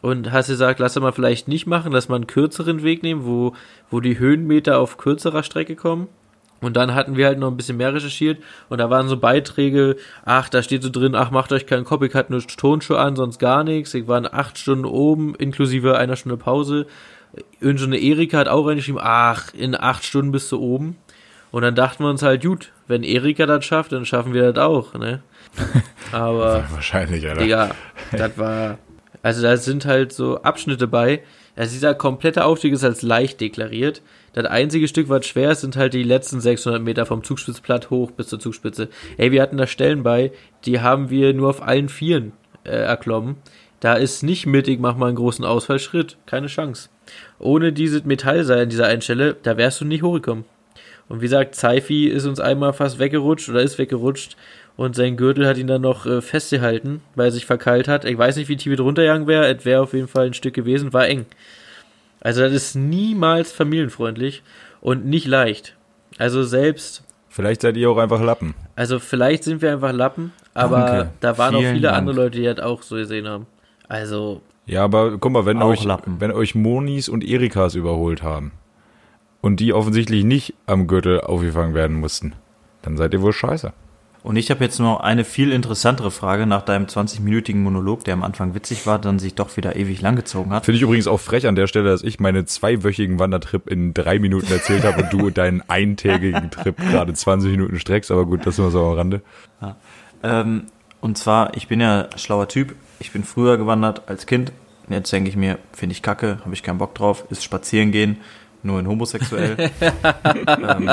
Und hast gesagt, lass mal vielleicht nicht machen, lass mal einen kürzeren Weg nehmen, wo, wo die Höhenmeter auf kürzerer Strecke kommen. Und dann hatten wir halt noch ein bisschen mehr recherchiert und da waren so Beiträge, ach, da steht so drin, ach, macht euch keinen hatte nur Tonschuhe an, sonst gar nichts. Ich war in acht Stunden oben, inklusive einer Stunde Pause. Irgendeine Erika hat auch reingeschrieben, ach, in acht Stunden bist du oben. Und dann dachten wir uns halt, gut, wenn Erika das schafft, dann schaffen wir das auch, ne? <laughs> Aber, Wahrscheinlich, Alter. Digga, das war, also da sind halt so Abschnitte bei. Also dieser komplette Aufstieg ist als leicht deklariert. Das einzige Stück, was schwer ist, sind halt die letzten 600 Meter vom Zugspitzplatt hoch bis zur Zugspitze. Ey, wir hatten da Stellen bei, die haben wir nur auf allen Vieren äh, erklommen. Da ist nicht mit, ich mach mal einen großen Ausfallschritt. Keine Chance. Ohne dieses Metallseil an dieser einen Stelle, da wärst du nicht hochgekommen. Und wie gesagt, Zeifi ist uns einmal fast weggerutscht oder ist weggerutscht und sein Gürtel hat ihn dann noch äh, festgehalten, weil er sich verkeilt hat. Ich weiß nicht, wie tief es runtergegangen wäre. Es wäre auf jeden Fall ein Stück gewesen, war eng. Also das ist niemals familienfreundlich und nicht leicht. Also selbst, Vielleicht seid ihr auch einfach Lappen. also vielleicht sind wir einfach Lappen, aber Danke. da waren auch Vielen viele Dank. andere Leute, die das auch so gesehen haben. Also, Ja, aber guck mal, wenn Auch euch, Lappen. wenn euch Monis und Erikas überholt haben und die offensichtlich nicht am Gürtel aufgefangen werden mussten, dann seid ihr wohl scheiße. Und ich habe jetzt noch eine viel interessantere Frage nach deinem 20-minütigen Monolog, der am Anfang witzig war, dann sich doch wieder ewig langgezogen hat. Finde ich übrigens auch frech an der Stelle, dass ich meine zweiwöchigen Wandertrip in drei Minuten erzählt habe und du <laughs> deinen eintägigen Trip gerade 20 Minuten streckst, aber gut, das sind wir so am Rande. Ähm, und zwar, ich bin ja schlauer Typ. Ich bin früher gewandert als Kind. Jetzt denke ich mir, finde ich kacke, habe ich keinen Bock drauf, ist spazieren gehen. Nur in homosexuell. <laughs> ähm,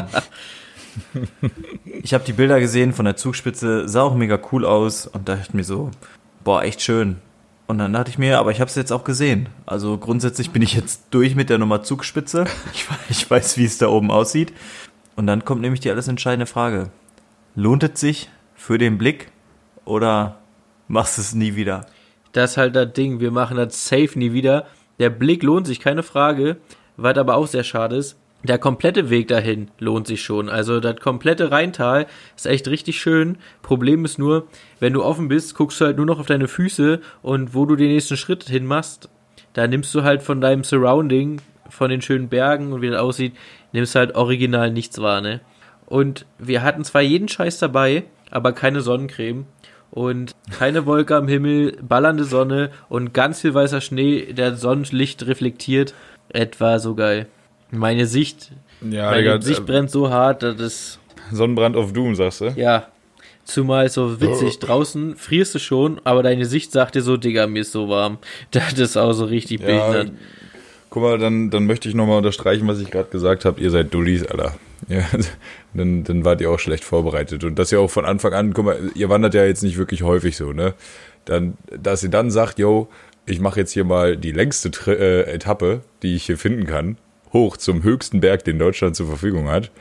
ich habe die Bilder gesehen von der Zugspitze, sah auch mega cool aus und dachte mir so, boah, echt schön. Und dann dachte ich mir, aber ich habe es jetzt auch gesehen. Also grundsätzlich bin ich jetzt durch mit der Nummer Zugspitze. Ich, ich weiß, wie es da oben aussieht. Und dann kommt nämlich die alles entscheidende Frage. Lohnt es sich für den Blick oder machst du es nie wieder? Das ist halt das Ding. Wir machen das safe nie wieder. Der Blick lohnt sich, keine Frage. Was aber auch sehr schade ist, der komplette Weg dahin lohnt sich schon. Also das komplette Rheintal ist echt richtig schön. Problem ist nur, wenn du offen bist, guckst du halt nur noch auf deine Füße und wo du den nächsten Schritt hin machst, da nimmst du halt von deinem Surrounding, von den schönen Bergen und wie das aussieht, nimmst halt original nichts wahr, ne? Und wir hatten zwar jeden Scheiß dabei, aber keine Sonnencreme und keine Wolke am Himmel, ballernde Sonne und ganz viel weißer Schnee, der Sonnenlicht reflektiert. Etwa so geil. Meine Sicht, Ja, meine Digga, Sicht äh, brennt so hart, dass es, Sonnenbrand auf Doom, sagst du? ja, zumal so witzig, draußen frierst du schon, aber deine Sicht sagt dir so, Digga, mir ist so warm. <laughs> Das ist auch so richtig Ja, behindert. guck mal, dann, dann möchte ich nochmal unterstreichen, was ich gerade gesagt habe. Ihr seid Dullis, Alter. <laughs> Ja, dann, dann wart ihr auch schlecht vorbereitet. Und das ja auch von Anfang an, guck mal, ihr wandert ja jetzt nicht wirklich häufig so, ne? Dann, dass ihr dann sagt, yo, ich mache jetzt hier mal die längste Tri äh, Etappe, die ich hier finden kann, hoch zum höchsten Berg, den Deutschland zur Verfügung hat,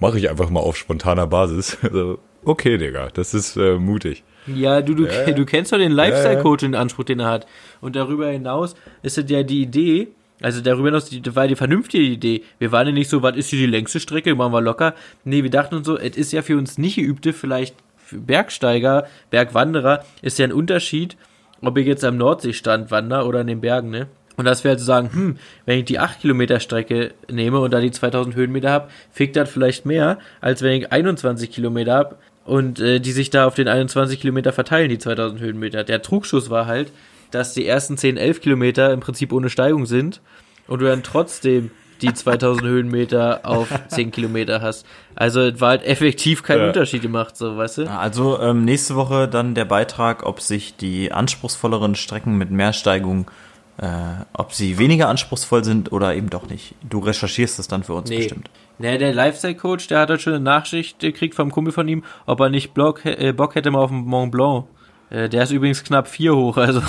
mache ich einfach mal auf spontaner Basis. <laughs> Also, okay, Digga, das ist äh, mutig. Ja, du, du, Ja, ja. du kennst doch den Lifestyle-Coach in Anspruch, den er hat. Und darüber hinaus ist es ja die Idee, also darüber hinaus die, war die vernünftige Idee. Wir waren ja nicht so, was ist hier die längste Strecke, machen wir locker. Nee, wir dachten uns so, es ist ja für uns nicht geübte, vielleicht für Bergsteiger, Bergwanderer, ist ja ein Unterschied, ob ich jetzt am Nordseestand wandere oder in den Bergen, ne? Und dass wir halt so sagen, hm, wenn ich die 8 Kilometer Strecke nehme und da die 2000 Höhenmeter habe, fickt das vielleicht mehr, als wenn ich 21 Kilometer habe und äh, die sich da auf den 21 Kilometer verteilen, die 2000 Höhenmeter. Der Trugschuss war halt, dass die ersten 10, 11 Kilometer im Prinzip ohne Steigung sind und du dann trotzdem die 2000 Höhenmeter auf <laughs> 10 Kilometer hast. Also es war halt effektiv kein Ja. Unterschied gemacht, so, weißt du? Also ähm, nächste Woche dann der Beitrag, ob sich die anspruchsvolleren Strecken mit mehr Steigung, äh, ob sie weniger anspruchsvoll sind oder eben doch nicht. Du recherchierst das dann für uns Nee. bestimmt. Ne, der Lifestyle-Coach, der hat halt schon eine Nachricht gekriegt vom Kumpel von ihm, ob er nicht Block, äh, Bock hätte mal auf den Mont Blanc. Äh, der ist übrigens knapp vier hoch, also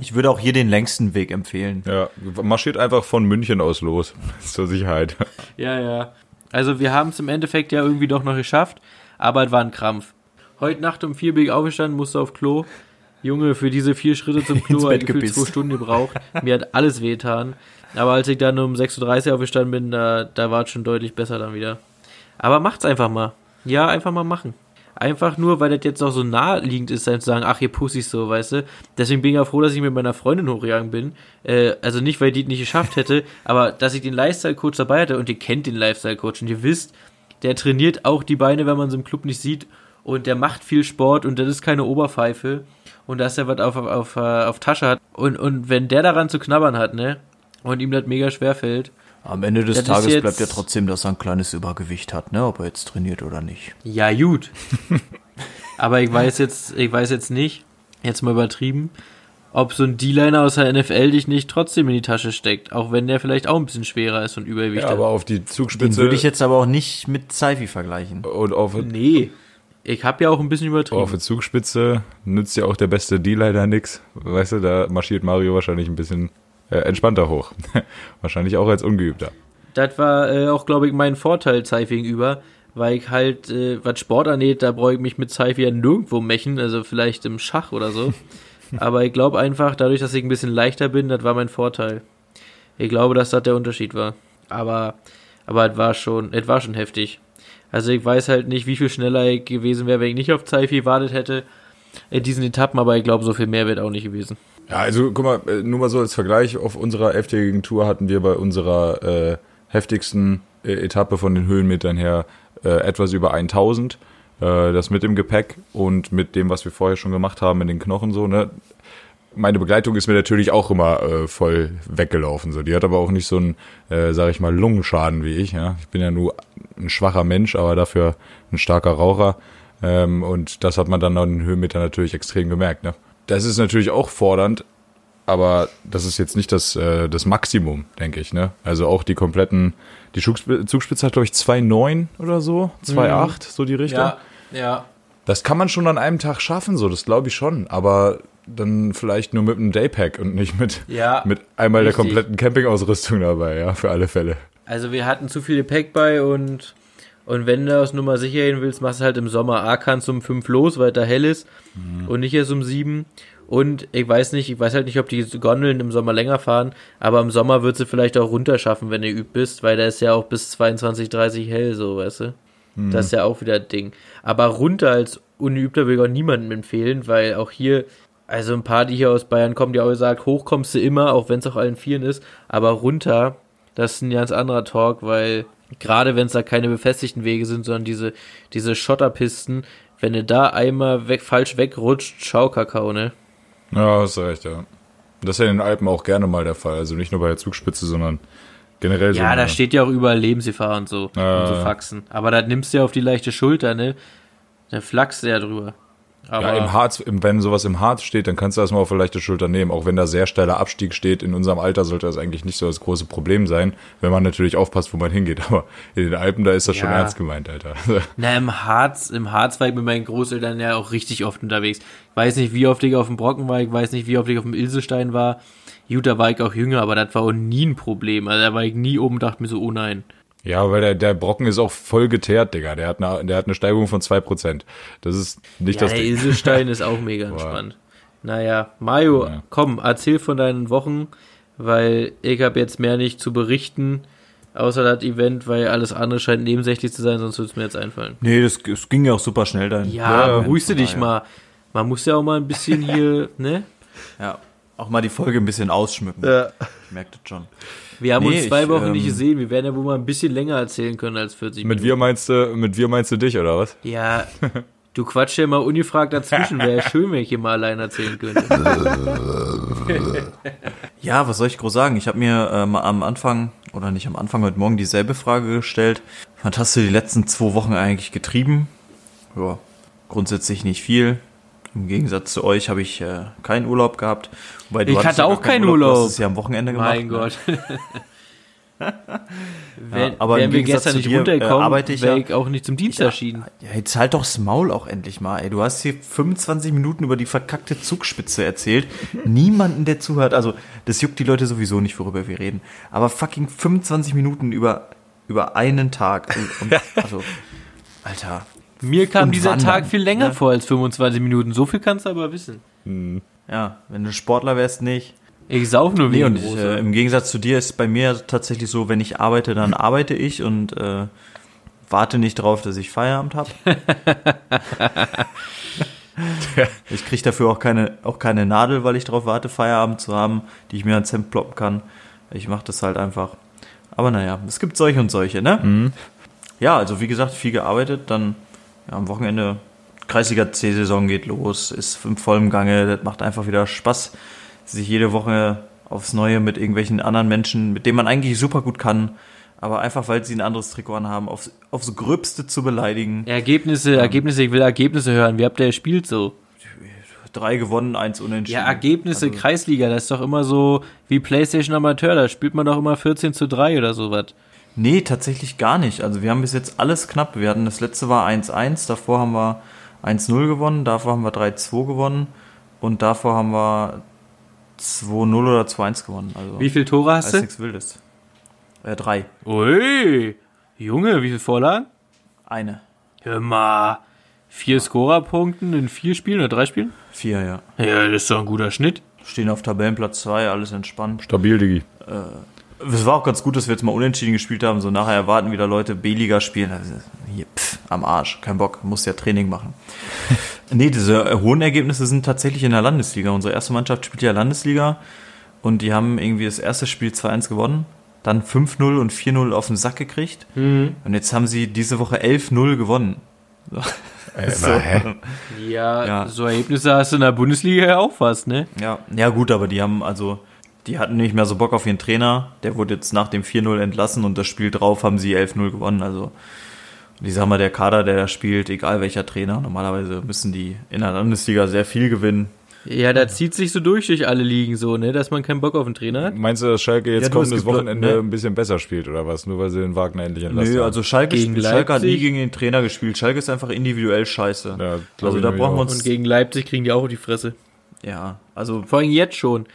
Ich würde auch hier den längsten Weg empfehlen. Ja, marschiert einfach von München aus los. <laughs> Zur Sicherheit. Ja, ja. Also wir haben es im Endeffekt ja irgendwie doch noch geschafft, aber es war ein Krampf. Heute Nacht um vier bin ich aufgestanden, musste auf Klo. Junge, für diese vier Schritte zum <laughs> Klo habe ich gefühlt zwei Stunden gebraucht. Mir hat alles wehgetan. Aber als ich dann um 6.30 Uhr aufgestanden bin, da, da war es schon deutlich besser dann wieder. Aber macht's einfach mal. Ja, einfach mal machen. Einfach nur, weil das jetzt auch so naheliegend ist, dann zu sagen, ach, ihr Pussys so, weißt du. Deswegen bin ich auch froh, dass ich mit meiner Freundin hochgegangen bin. Äh, also nicht, weil die es nicht geschafft hätte, <laughs> aber dass ich den Lifestyle-Coach dabei hatte und ihr kennt den Lifestyle-Coach und ihr wisst, der trainiert auch die Beine, wenn man es im Club nicht sieht und der macht viel Sport und das ist keine Oberpfeife und dass er was auf, auf, auf, äh, auf Tasche hat und, und wenn der daran zu knabbern hat, ne, und ihm das mega schwer fällt, Am Ende des Das Tages bleibt ja trotzdem, dass er ein kleines Übergewicht hat, ne? ob er jetzt trainiert oder nicht. Ja, gut. <laughs> Aber ich weiß jetzt, ich weiß jetzt nicht, jetzt mal übertrieben, ob so ein D-Liner aus der NFL dich nicht trotzdem in die Tasche steckt, auch wenn der vielleicht auch ein bisschen schwerer ist und Übergewicht Ja, aber auf die Den Zugspitze würde ich jetzt aber auch nicht mit Seifi vergleichen. und auf, Nee. Ich habe ja auch ein bisschen auf übertrieben. der Zugspitze nützt ja auch der beste D-Liner nix. Weißt du, da marschiert Mario wahrscheinlich ein bisschen äh, entspannter hoch. <laughs> wahrscheinlich auch als Ungeübter. Das war äh, auch, glaube ich, mein Vorteil Zeifi gegenüber, weil ich halt, äh, was Sport angeht, da brauche ich mich mit Zeifi ja nirgendwo mechen, also vielleicht im Schach oder so. <laughs> Aber ich glaube einfach, dadurch, dass ich ein bisschen leichter bin, das war mein Vorteil. Ich glaube, dass das der Unterschied war. Aber, aber es war schon, es war schon heftig. Also ich weiß halt nicht, wie viel schneller ich gewesen wäre, wenn ich nicht auf Zeifi gewartet hätte in diesen Etappen, aber ich glaube, so viel mehr wird auch nicht gewesen. Ja, also guck mal, äh, nur mal so als Vergleich, auf unserer elftägigen Tour hatten wir bei unserer äh, heftigsten äh, Etappe von den Höhenmetern her äh, etwas über 1000. Äh, das mit dem Gepäck und mit dem, was wir vorher schon gemacht haben, mit den Knochen so, ne? Meine Begleitung ist mir natürlich auch immer äh, voll weggelaufen. So. Die hat aber auch nicht so einen, äh, sag ich mal, Lungenschaden wie ich. Ja? Ich bin ja nur ein schwacher Mensch, aber dafür ein starker Raucher. Ähm, und das hat man dann an den Höhenmetern natürlich extrem gemerkt. Ne? Das ist natürlich auch fordernd, aber das ist jetzt nicht das, äh, das Maximum, denke ich. Ne? Also auch die kompletten, die Zugspitze, hat, glaube ich, 2,9 oder so, 2,8, so die Richtung. Ja, ja. Das kann man schon an einem Tag schaffen, so, das glaube ich schon. Aber dann vielleicht nur mit einem Daypack und nicht mit, Ja, mit einmal richtig. der kompletten Campingausrüstung dabei, ja, für alle Fälle. Also wir hatten zu viel Gepäck bei und, und wenn du aus Nummer sicher hin willst, machst du halt im Sommer A kannst um 5 los, weil da hell ist und nicht erst um 7. Und ich weiß nicht, ich weiß halt nicht, ob die Gondeln im Sommer länger fahren, aber im Sommer wird sie vielleicht auch runterschaffen, wenn du übt bist, weil da ist ja auch bis 22, 30 hell, so, weißt du? Das ist ja auch wieder ein Ding. Aber runter als Ungeübter will ich auch niemandem empfehlen, weil auch hier, also ein paar, die hier aus Bayern kommen, die auch gesagt, hoch kommst du immer, auch wenn es auf allen Vieren ist, aber runter, das ist ein ganz anderer Talk, weil gerade wenn es da keine befestigten Wege sind, sondern diese, diese Schotterpisten, wenn du da einmal weg, falsch wegrutscht, schau Kakao, ne? Ja, hast du recht, ja. Das ist ja in den Alpen auch gerne mal der Fall. Also nicht nur bei der Zugspitze, sondern generell so. Ja, da steht ja auch überall Lebensgefahr und so, Ja, und so. Faxen. Aber das nimmst du ja auf die leichte Schulter, ne? Da flachst du ja drüber. Aber Ja, im Harz, wenn sowas im Harz steht, dann kannst du das mal auf eine leichte Schulter nehmen. Auch wenn da sehr steiler Abstieg steht, in unserem Alter sollte das eigentlich nicht so das große Problem sein, wenn man natürlich aufpasst, wo man hingeht. <laughs> Aber in den Alpen, da ist das schon Ja. ernst gemeint, Alter. <laughs> Na, im Harz, im Harz war ich mit meinen Großeltern ja auch richtig oft unterwegs. Ich weiß nicht, wie oft ich auf dem Brocken war, ich weiß nicht, wie oft ich auf dem Ilsestein war. Gut, da war ich auch jünger, aber das war auch nie ein Problem. Also da war ich nie oben und dachte mir so, oh nein. Ja, weil der, der Brocken ist auch voll geteert, Digga. Der hat eine, der hat eine Steigung von 2%. Das ist nicht Ja, das der Ding. Ilsestein <laughs> ist auch mega entspannt. Naja, Mario, Ja. komm, erzähl von deinen Wochen, weil ich habe jetzt mehr nicht zu berichten, außer das Event, weil alles andere scheint nebensächlich zu sein, sonst würde es mir jetzt einfallen. Nee, das, das ging ja auch super schnell dann. Ja, Ja, beruhigst du dich mal. Man muss ja auch mal ein bisschen <laughs> hier, ne? Ja, auch mal die Folge ein bisschen ausschmücken. Ich merke das schon. Wir haben Nee, uns zwei ich, Wochen ähm, nicht gesehen. Wir werden ja wohl mal ein bisschen länger erzählen können als 40 Mit wir meinst du, mit wir meinst du dich, oder was? Ja, du quatschst ja immer ungefragt dazwischen. Wäre ja <laughs> schön, wenn ich hier mal allein erzählen könnte. <laughs> Ja, was soll ich groß sagen? Ich habe mir ähm, am Anfang, oder nicht am Anfang, heute Morgen dieselbe Frage gestellt. Was hast du die letzten zwei Wochen eigentlich getrieben? Ja, grundsätzlich nicht viel. Im Gegensatz zu euch habe ich äh, keinen Urlaub gehabt. Wobei, du Ich hatte ja auch keinen Du Urlaub. hast es ja am Wochenende gemacht. mein ne? Gott. <laughs> Ja, Wenn, aber wären wir gestern nicht dir, äh, runtergekommen, arbeite ich wäre ja- ich auch nicht zum Dienst erschienen. Ja, jetzt halt doch das Maul auch endlich mal, ey. Du hast hier 25 Minuten über die verkackte Zugspitze erzählt. <laughs> Niemanden, der zuhört. Also, das juckt die Leute sowieso nicht, worüber wir reden. Aber fucking 25 Minuten über, über einen Tag. Und, und, <laughs> also, Alter. Mir kam Und dieser wandern, Tag viel länger ne? vor als 25 Minuten. So viel kannst du aber wissen. Ja, wenn du Sportler wärst, nicht. Ich sauf nur Nee, wie und ein ich, äh, im Gegensatz zu dir ist bei mir tatsächlich so, wenn ich arbeite, dann arbeite ich und äh, warte nicht drauf, dass ich Feierabend habe. <laughs> ich kriege dafür auch keine, auch keine Nadel, weil ich darauf warte, Feierabend zu haben, die ich mir ans Hemd ploppen kann. Ich mache das halt einfach. Aber naja, es gibt solche und solche, ne? Ja, also wie gesagt, viel gearbeitet, dann ja, am Wochenende Kreisliga C-Saison geht los, ist im vollen Gange, das macht einfach wieder Spaß, sich jede Woche aufs Neue mit irgendwelchen anderen Menschen, mit denen man eigentlich super gut kann, aber einfach weil sie ein anderes Trikot anhaben, aufs, aufs Gröbste zu beleidigen. Ergebnisse, Ergebnisse, ich will Ergebnisse hören. Wie habt ihr gespielt so? Drei gewonnen, eins unentschieden. Ja, Ergebnisse, Also, Kreisliga, das ist doch immer so wie Playstation Amateur, da spielt man doch immer 14 zu 3 oder sowas. Nee, tatsächlich gar nicht. Also wir haben bis jetzt alles knapp. Wir hatten das letzte war 1-1, davor haben wir 1-0 gewonnen, davor haben wir 3-2 gewonnen und davor haben wir 2-0 oder 2-1 gewonnen. Also Wie viele Tore hast du? nichts Wildes. Äh, drei. Ui, Junge, wie viele Vorlagen? Eine. Hör mal, vier Scorerpunkten in vier Spielen oder drei Spielen? Vier, ja. Ja, das ist doch ein guter Schnitt. Stehen auf Tabellenplatz 2, alles entspannt. Stabil, Digi. Es war auch ganz gut, dass wir jetzt mal unentschieden gespielt haben. So nachher erwarten wieder Leute B-Liga spielen. Also, hier, pff, am Arsch. Kein Bock. Muss ja Training machen. <laughs> nee, diese äh, hohen Ergebnisse sind tatsächlich in der Landesliga. Unsere erste Mannschaft spielt ja Landesliga. Und die haben irgendwie das erste Spiel 2-1 gewonnen. Dann 5-0 und 4-0 auf den Sack gekriegt. Und jetzt haben sie diese Woche 11-0 gewonnen. <laughs> So. So. Ja, Ja. so Ergebnisse hast du in der Bundesliga ja auch fast, ne? Ja, ja gut, aber die haben also, die hatten nicht mehr so Bock auf ihren Trainer. Der wurde jetzt nach dem 4-0 entlassen und das Spiel drauf haben sie 11-0 gewonnen. Also, ich sag mal, der Kader, der da spielt, egal welcher Trainer, normalerweise müssen die in der Landesliga sehr viel gewinnen. Ja, da zieht sich so durch durch alle Ligen so, ne, dass man keinen Bock auf den Trainer hat. Meinst du, dass Schalke jetzt Ja, kommendes Wochenende ne? ein bisschen besser spielt oder was? Nur weil sie den Wagner endlich entlassen Nö, haben? also Schalke, Gegen spielt, Schalke hat nie gegen den Trainer gespielt. Schalke ist einfach individuell scheiße. Ja, also da brauchen wir uns. Und gegen Leipzig kriegen die auch auf die Fresse. ja, also Vor allem jetzt schon.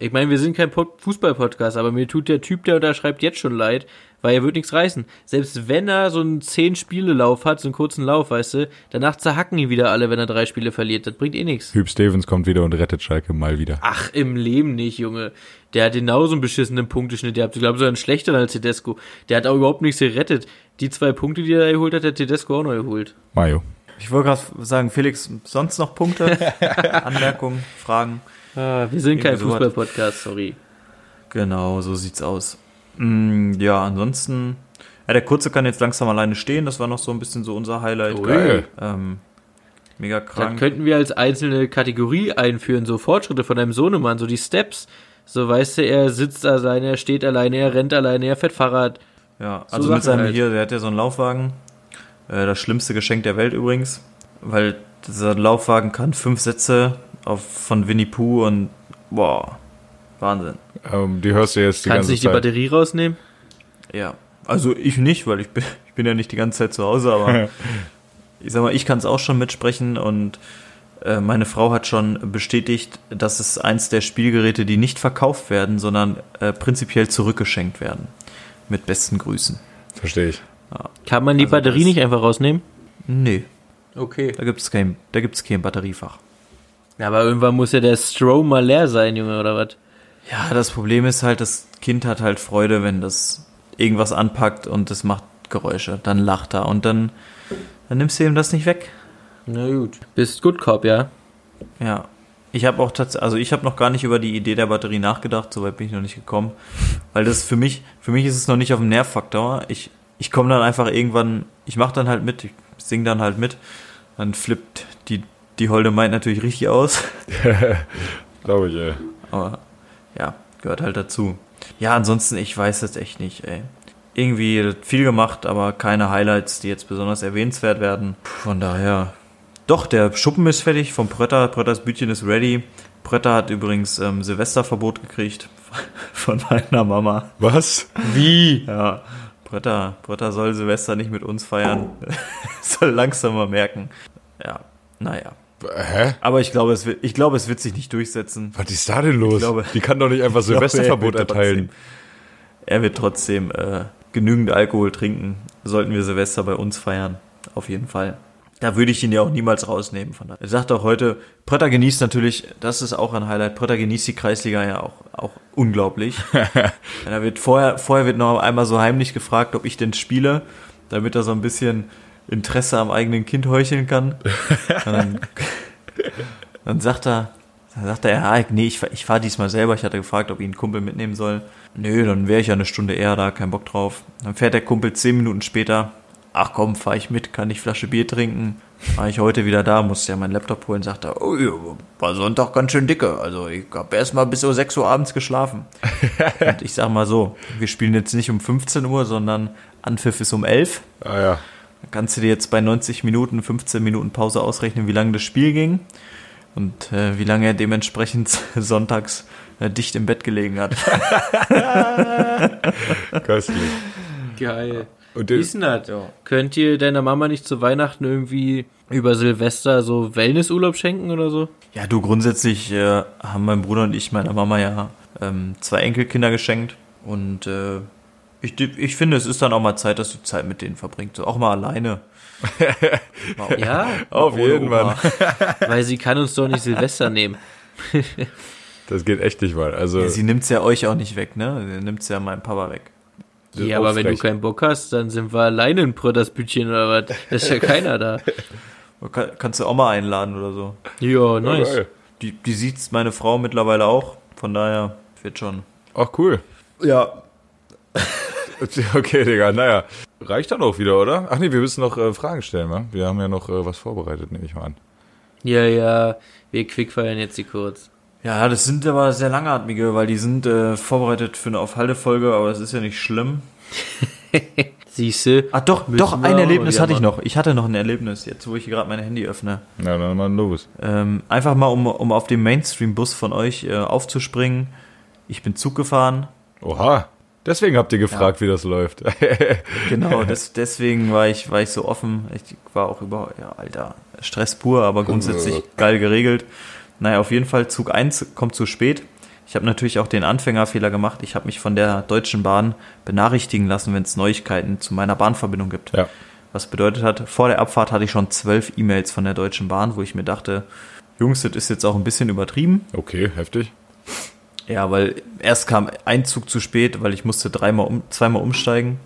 Ich meine, wir sind kein Pod- Fußball-Podcast, aber mir tut der Typ, der unterschreibt, jetzt schon leid, weil er wird nichts reißen. Selbst wenn er so einen 10-Spiele-Lauf hat, so einen kurzen Lauf, weißt du, danach zerhacken ihn wieder alle, wenn er drei Spiele verliert. Das bringt eh nichts. Hüb Stevens kommt wieder und rettet Schalke mal wieder. Ach, im Leben nicht, Junge. Der hat genauso einen beschissenen Punkteschnitt. Der hat, ich glaube, sogar einen schlechteren als Tedesco. Der hat auch überhaupt nichts gerettet. Die zwei Punkte, die er geholt hat, hat Tedesco auch noch geholt. Mario. ich wollte gerade sagen, Felix, sonst noch Punkte, <laughs> Anmerkungen, Fragen? Ah, wir sind kein so Fußball-Podcast, sorry. Genau, so sieht's aus. Mm, ja, ansonsten, ja, der Kurze kann jetzt langsam alleine stehen. Das war noch so ein bisschen so unser Highlight. Ui. Geil. Ähm, mega Dann krank. könnten wir als einzelne Kategorie einführen, so Fortschritte von deinem Sohnemann, so die Steps. So weißt du, er sitzt alleine, er steht alleine, er rennt alleine, er fährt Fahrrad. Ja, So also mit Sachen seinem halt. hier, der hat ja so einen Laufwagen. Äh, das schlimmste Geschenk der Welt übrigens. Weil dieser Laufwagen kann fünf Sätze auf, von Winnie Pooh und boah, Wahnsinn. Ähm, die hörst du jetzt die Kannst ganze nicht die Zeit. Batterie rausnehmen? Ja. Also ich nicht, weil ich bin, <laughs> ich bin ja nicht die ganze Zeit zu Hause, aber <laughs> ich sag mal, ich kann es auch schon mitsprechen und äh, meine Frau hat schon bestätigt, dass es eins der Spielgeräte, die nicht verkauft werden, sondern äh, prinzipiell zurückgeschenkt werden. Mit besten Grüßen. Verstehe ich. Kann man die Also Batterie nicht einfach rausnehmen? Nee, Okay. da gibt's kein, da gibt's kein Batteriefach. Aber irgendwann muss ja der Strom mal leer sein, Junge, oder was? Ja, das Problem ist halt, das Kind hat halt Freude, wenn das irgendwas anpackt und es macht Geräusche. Dann lacht er und dann, dann nimmst du ihm das nicht weg. Na gut. Bist Good Cop, ja? Ja. Ich habe auch tatsächlich, also ich habe noch gar nicht über die Idee der Batterie nachgedacht, soweit bin ich noch nicht gekommen. Weil das für mich, für mich ist es noch nicht auf dem Nervfaktor. Ich, ich komme dann einfach irgendwann, ich mache dann halt mit, ich sing dann halt mit. Dann flippt die, die Holde meint natürlich richtig aus. <laughs> Glaube ich, ey. Aber ja, gehört halt dazu. Ja, ansonsten, ich weiß jetzt echt nicht, ey. Irgendwie viel gemacht, aber keine Highlights, die jetzt besonders erwähnenswert werden. Puh, Von daher. Doch, der Schuppen ist fertig vom Prötter. Prötters Bütchen ist ready. Prötter hat übrigens ähm, Silvesterverbot gekriegt <laughs> von meiner Mama. Was? Wie? Ja, Prötter, Prötter soll Silvester nicht mit uns feiern. <laughs> soll langsam mal merken. Ja, naja. Hä? Aber ich glaube, es wird, ich glaube, es wird sich nicht durchsetzen. Was ist da denn los? glaube- die kann doch nicht einfach Ich glaube, Silvesterverbot er wird erteilen. trotzdem- Er wird trotzdem äh, genügend Alkohol trinken. Sollten wir Silvester bei uns feiern. Auf jeden Fall. Da würde ich ihn ja auch niemals rausnehmen. Von daher. Er sagt auch heute, Prötter genießt natürlich, das ist auch ein Highlight, Prötter genießt die Kreisliga ja auch, auch unglaublich. <laughs> da wird vorher, vorher wird noch einmal so heimlich gefragt, ob ich denn spiele, damit er so ein bisschen Interesse am eigenen Kind heucheln kann. Dann, dann sagt er, dann sagt er, ja, nee, ich, ich fahre diesmal selber. Ich hatte gefragt, ob ich einen Kumpel mitnehmen soll. Nö, dann wäre ich ja eine Stunde eher da, kein Bock drauf. Dann fährt der Kumpel zehn Minuten später. Ach komm, fahr ich mit, kann ich Flasche Bier trinken. War ich heute wieder da, musste ja meinen Laptop holen, sagt er, oh, ja, war Sonntag ganz schön dicke. Also ich habe erst mal bis so 6 Uhr abends geschlafen. <laughs> Und ich sag mal so, wir spielen jetzt nicht um 15 Uhr, sondern Anpfiff ist um 11. Ah ja. Dann kannst du dir jetzt bei 90 Minuten, 15 Minuten Pause ausrechnen, wie lange das Spiel ging und äh, wie lange er dementsprechend <laughs> sonntags äh, dicht im Bett gelegen hat. <laughs> Köstlich. Geil. Und Wie ist denn das? Könnt ihr deiner Mama nicht zu Weihnachten irgendwie über Silvester so Wellnessurlaub schenken oder so? Ja, du, grundsätzlich äh, haben mein Bruder und ich meiner Mama ja ähm, zwei Enkelkinder geschenkt und äh, ich, ich finde, es ist dann auch mal Zeit, dass du Zeit mit denen verbringst, so, auch mal alleine. <laughs> Mal, Ja, auf jeden. Fall. <laughs> weil sie kann uns doch nicht Silvester nehmen. <laughs> Das geht echt nicht mal. Also, Ja, sie nimmt's ja euch auch nicht weg, ne? Sie nimmt's ja meinem Papa weg. Ja, aber wenn du keinen Bock hast, dann sind wir alleine in Brödersbütchen oder was? Da ist ja keiner da. Kann, kannst du auch mal einladen oder so. Ja, Ja, nice. geil. Die, die sieht's meine Frau mittlerweile auch, von daher wird schon. Ach, cool. Ja, <laughs> Okay, Digga, naja. Reicht dann auch wieder, oder? Ach nee, wir müssen noch äh, Fragen stellen, wa? Wir haben ja noch äh, was vorbereitet, nehme ich mal an. Ja, ja, wir quickfeiern jetzt die kurz. Ja, das sind aber sehr langatmige, weil die sind äh, vorbereitet für eine Aufhaltefolge, aber es ist ja nicht schlimm. <laughs> Siehste. Ah, doch, Müssen doch, ein Erlebnis hatte ich noch. Ich hatte noch ein Erlebnis, jetzt wo ich hier gerade mein Handy öffne. Na, dann mal los. Ähm, einfach mal, um, um auf den Mainstream-Bus von euch äh, aufzuspringen. Ich bin Zug gefahren. Oha. Deswegen habt ihr gefragt, wie das läuft. <laughs> Genau, das, deswegen war ich, war ich so offen. Ich war auch über, ja, Alter, Stress pur, aber grundsätzlich geil geregelt. Naja, auf jeden Fall, Zug 1 kommt zu spät. Ich habe natürlich auch den Anfängerfehler gemacht. Ich habe mich von der Deutschen Bahn benachrichtigen lassen, wenn es Neuigkeiten zu meiner Bahnverbindung gibt. ja. Was bedeutet hat, vor der Abfahrt hatte ich schon zwölf E-Mails von der Deutschen Bahn, wo ich mir dachte, Jungs, das ist jetzt auch ein bisschen übertrieben. Okay, heftig. Ja, weil erst kam ein Zug zu spät, weil ich musste dreimal um, zweimal umsteigen.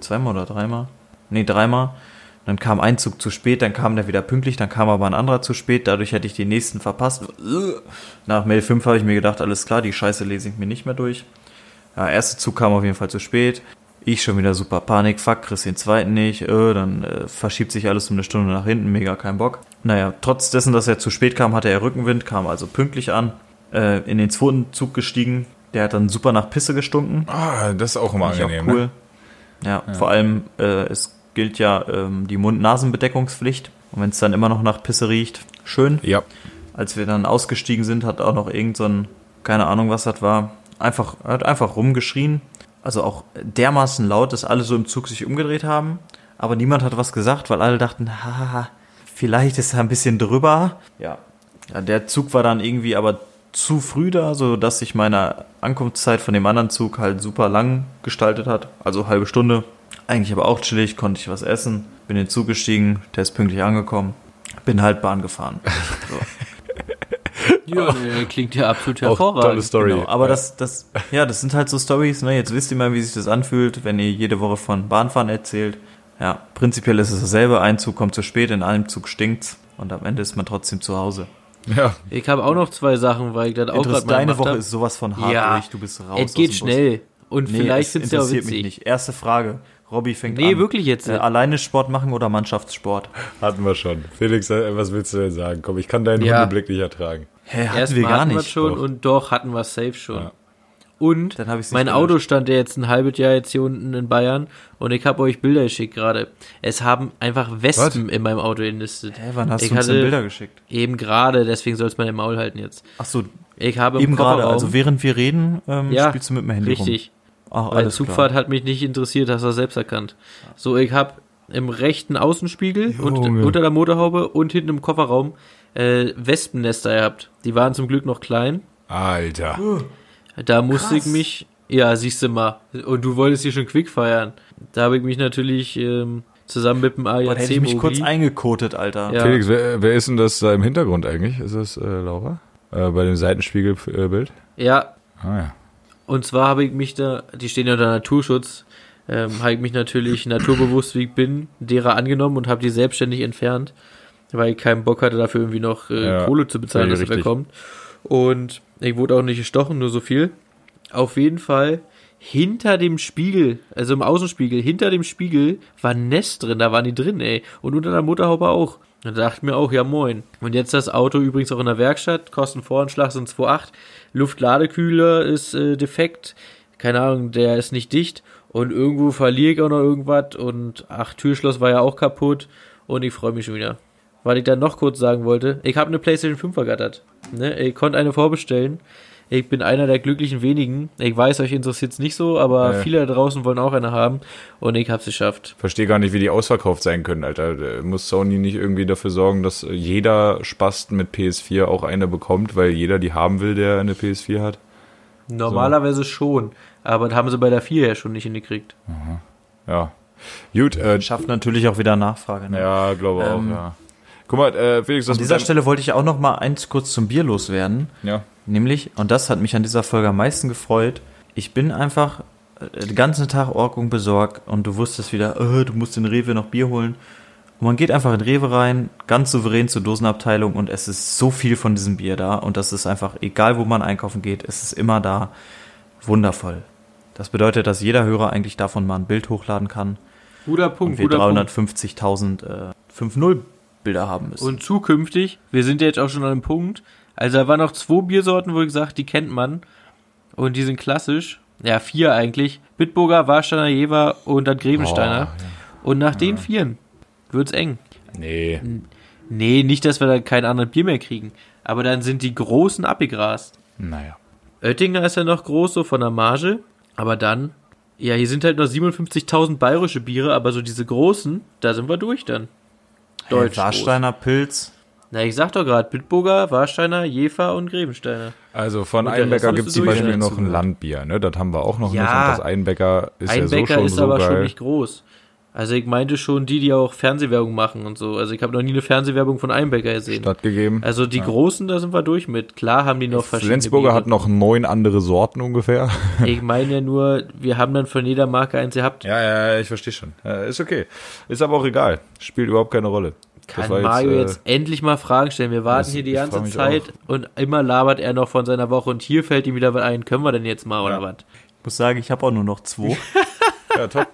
Zweimal oder dreimal? Nee, dreimal. Dann kam ein Zug zu spät, dann kam der wieder pünktlich, dann kam aber ein anderer zu spät, dadurch hätte ich den nächsten verpasst. Nach Mail 5 habe ich mir gedacht, alles klar, die Scheiße lese ich mir nicht mehr durch. Ja, erste Zug kam auf jeden Fall zu spät. Ich schon wieder super Panik, fuck, kriegst den zweiten nicht, äh, dann äh, verschiebt sich alles um eine Stunde nach hinten, mega kein Bock. Naja, trotz dessen, dass er zu spät kam, hatte er Rückenwind, kam also pünktlich an, äh, in den zweiten Zug gestiegen, der hat dann super nach Pisse gestunken. Ah, das ist auch immer angenehm. auch cool. Ne? Ja, vor allem, äh, es gilt ja ähm, die Mund-Nasen-Bedeckungspflicht. Und wenn es dann immer noch nach Pisse riecht, schön. Ja. Als wir dann ausgestiegen sind, hat auch noch irgend so ein, keine Ahnung, was das war, einfach, hat einfach rumgeschrien. Also auch dermaßen laut, dass alle so im Zug sich umgedreht haben. Aber niemand hat was gesagt, weil alle dachten, haha, vielleicht ist er ein bisschen drüber. Ja. ja. Der Zug war dann irgendwie aber zu früh da, so dass sich meine Ankunftszeit von dem anderen Zug halt super lang gestaltet hat. Also halbe Stunde. Eigentlich aber auch chillig, konnte ich was essen. Bin in den Zug gestiegen, der ist pünktlich angekommen. Bin halt Bahn gefahren. <laughs> So. Ja, nee, klingt ja absolut Auch tolle hervorragend. Story. Genau, aber das, das, ja, das sind halt so Stories, ne? Jetzt wisst ihr mal, wie sich das anfühlt, wenn ihr jede Woche von Bahnfahren erzählt. Ja, prinzipiell ist es dasselbe. Ein Zug kommt zu spät, in einem Zug stinkt's und am Ende ist man trotzdem zu Hause. Ja. Ich habe auch noch zwei Sachen, weil ich das auch gerade deine Woche hab. ist sowas von hart Ja, durch, du bist raus. Es geht aus dem Bus. schnell. Und Nee, vielleicht es findest du ja witzig. mich nicht. Erste Frage. Robby fängt Nee, an. wirklich jetzt. Äh, alleine Sport machen oder Mannschaftssport? Hatten wir schon. Felix, äh, was willst du denn sagen? Komm, ich kann deinen Ja. Hundeblick nicht ertragen. Hä, hatten Erstmal wir gar hatten wir nicht. schon Doch. und doch hatten wir safe schon. Ja. Und Dann hab ich's nicht mein gelöscht. Auto stand ja jetzt ein halbes Jahr jetzt hier unten in Bayern und ich habe euch Bilder geschickt gerade. Es haben einfach Wespen in meinem Auto enlistet. Hä, wann hast ich du uns denn Bilder geschickt? Eben gerade, deswegen soll es mein Maul halten jetzt. Ach so, Ich habe im eben gerade, also während wir reden, ähm, Ja, spielst du mit dem Handy rum. richtig, Ach, weil alles Zugfahrt klar. hat mich nicht interessiert, hast du selbst erkannt. So, ich habe im rechten Außenspiegel und unter der Motorhaube und hinten im Kofferraum äh, Wespennester gehabt. Die waren zum Glück noch klein. Alter. Da musste ich mich, ja, siehst du mal, und du wolltest hier schon quick feiern. Da habe ich mich natürlich ähm, zusammen mit dem Boah, da hätte ich mich kurz eingekotet, Alter. Ja. Felix, wer, wer ist denn das da im Hintergrund eigentlich? Ist das äh, Laura? Äh, bei dem Seitenspiegelbild? Ja, Ah ja. und zwar habe ich mich da, die stehen ja unter Naturschutz, ähm, habe ich mich natürlich naturbewusst, wie ich bin, derer angenommen und habe die selbstständig entfernt, weil ich keinen Bock hatte, dafür irgendwie noch äh, Ja, Kohle zu bezahlen, dass völlig er richtig. Und ich wurde auch nicht gestochen, nur so viel. Auf jeden Fall hinter dem Spiegel, also im Außenspiegel, hinter dem Spiegel war ein Nest drin, da waren die drin, ey. Und unter der Motorhaube auch. Da dachte ich mir auch, ja moin. Und jetzt das Auto übrigens auch in der Werkstatt, Kostenvoranschlag sind 2,8. Luftladekühler ist äh, defekt. Keine Ahnung, der ist nicht dicht. Und irgendwo verliere ich auch noch irgendwas. Und ach, Türschloss war ja auch kaputt. Und ich freue mich schon wieder. Was ich dann noch kurz sagen wollte, ich habe eine PlayStation 5 ergattert. Ne? Ich konnte eine vorbestellen. Ich bin einer der glücklichen wenigen. Ich weiß, euch interessiert es nicht so, aber Nee. viele da draußen wollen auch eine haben. Und ich habe es geschafft. Verstehe gar nicht, wie die ausverkauft sein können, Alter. Muss Sony nicht irgendwie dafür sorgen, dass jeder Spast mit PS4 auch eine bekommt, weil jeder die haben will, der eine PS4 hat? Normalerweise schon. Aber das haben sie bei der 4 ja schon nicht hingekriegt. Ja. Gut, äh, Schafft natürlich auch wieder Nachfrage. Ne? ja, glaube auch, Ähm, ja. Guck mal, äh, Felix, das An dieser Stelle wollte ich auch noch mal eins kurz zum Bier loswerden. Ja. Nämlich, und das hat mich an dieser Folge am meisten gefreut, ich bin einfach äh, den ganzen Tag Orkung besorgt und du wusstest wieder, äh, du musst in Rewe noch Bier holen. Und man geht einfach in Rewe rein, ganz souverän zur Dosenabteilung und es ist so viel von diesem Bier da und das ist einfach, egal wo man einkaufen geht, es ist immer da. Wundervoll. Das bedeutet, dass jeder Hörer eigentlich davon mal ein Bild hochladen kann Guter und Punkt, wir guter Punkt. 350.000 äh, 5.0 Bilder haben müssen. Und zukünftig, wir sind ja jetzt auch schon an einem Punkt, also da waren noch zwei Biersorten, wo ich gesagt, die kennt man und die sind klassisch Ja, vier eigentlich. Bitburger, Warsteiner, Jever und dann Grebensteiner. Oh, ja. Und nach den vieren wird's eng. Nee. Nee, nicht, dass wir dann kein anderes Bier mehr kriegen. Aber dann sind die Großen abgegrast. Naja. Oettinger ist ja noch groß, so von der Marge. Aber dann, ja, hier sind halt noch 57.000 bayerische Biere, aber so diese großen, da sind wir durch dann. Deutsch. Hey, Warsteiner Pilz. Na, ich sag doch gerade, Bitburger, Warsteiner, Jefer und Grebensteiner. Also von Einbecker gibt es zum Beispiel noch ein. Landbier, ne? Das haben wir auch noch Ja. nicht. Und das Einbecker ist ja so Einbecker schon ist so aber geil. schon nicht groß. Also ich meinte schon die, die auch Fernsehwerbung machen und so. Also ich habe noch nie eine Fernsehwerbung von Einbecker gesehen. stattgegeben. Also die großen, da sind wir durch mit. Klar haben die noch verschiedene Flensburger Biere. hat noch neun andere Sorten ungefähr. <laughs> Ich meine ja nur, wir haben dann von jeder Marke eins gehabt. Ja, ja, ich verstehe schon. Äh, ist okay. Ist aber auch egal. Spielt überhaupt keine Rolle. Kann Mario äh, jetzt endlich mal Fragen stellen? Wir warten das- hier die ganze Zeit auch. und immer labert er noch von seiner Woche und hier fällt ihm wieder was ein. Können wir denn jetzt mal oder was? Ich muss sagen, ich habe auch nur noch zwei. <laughs> Ja, top.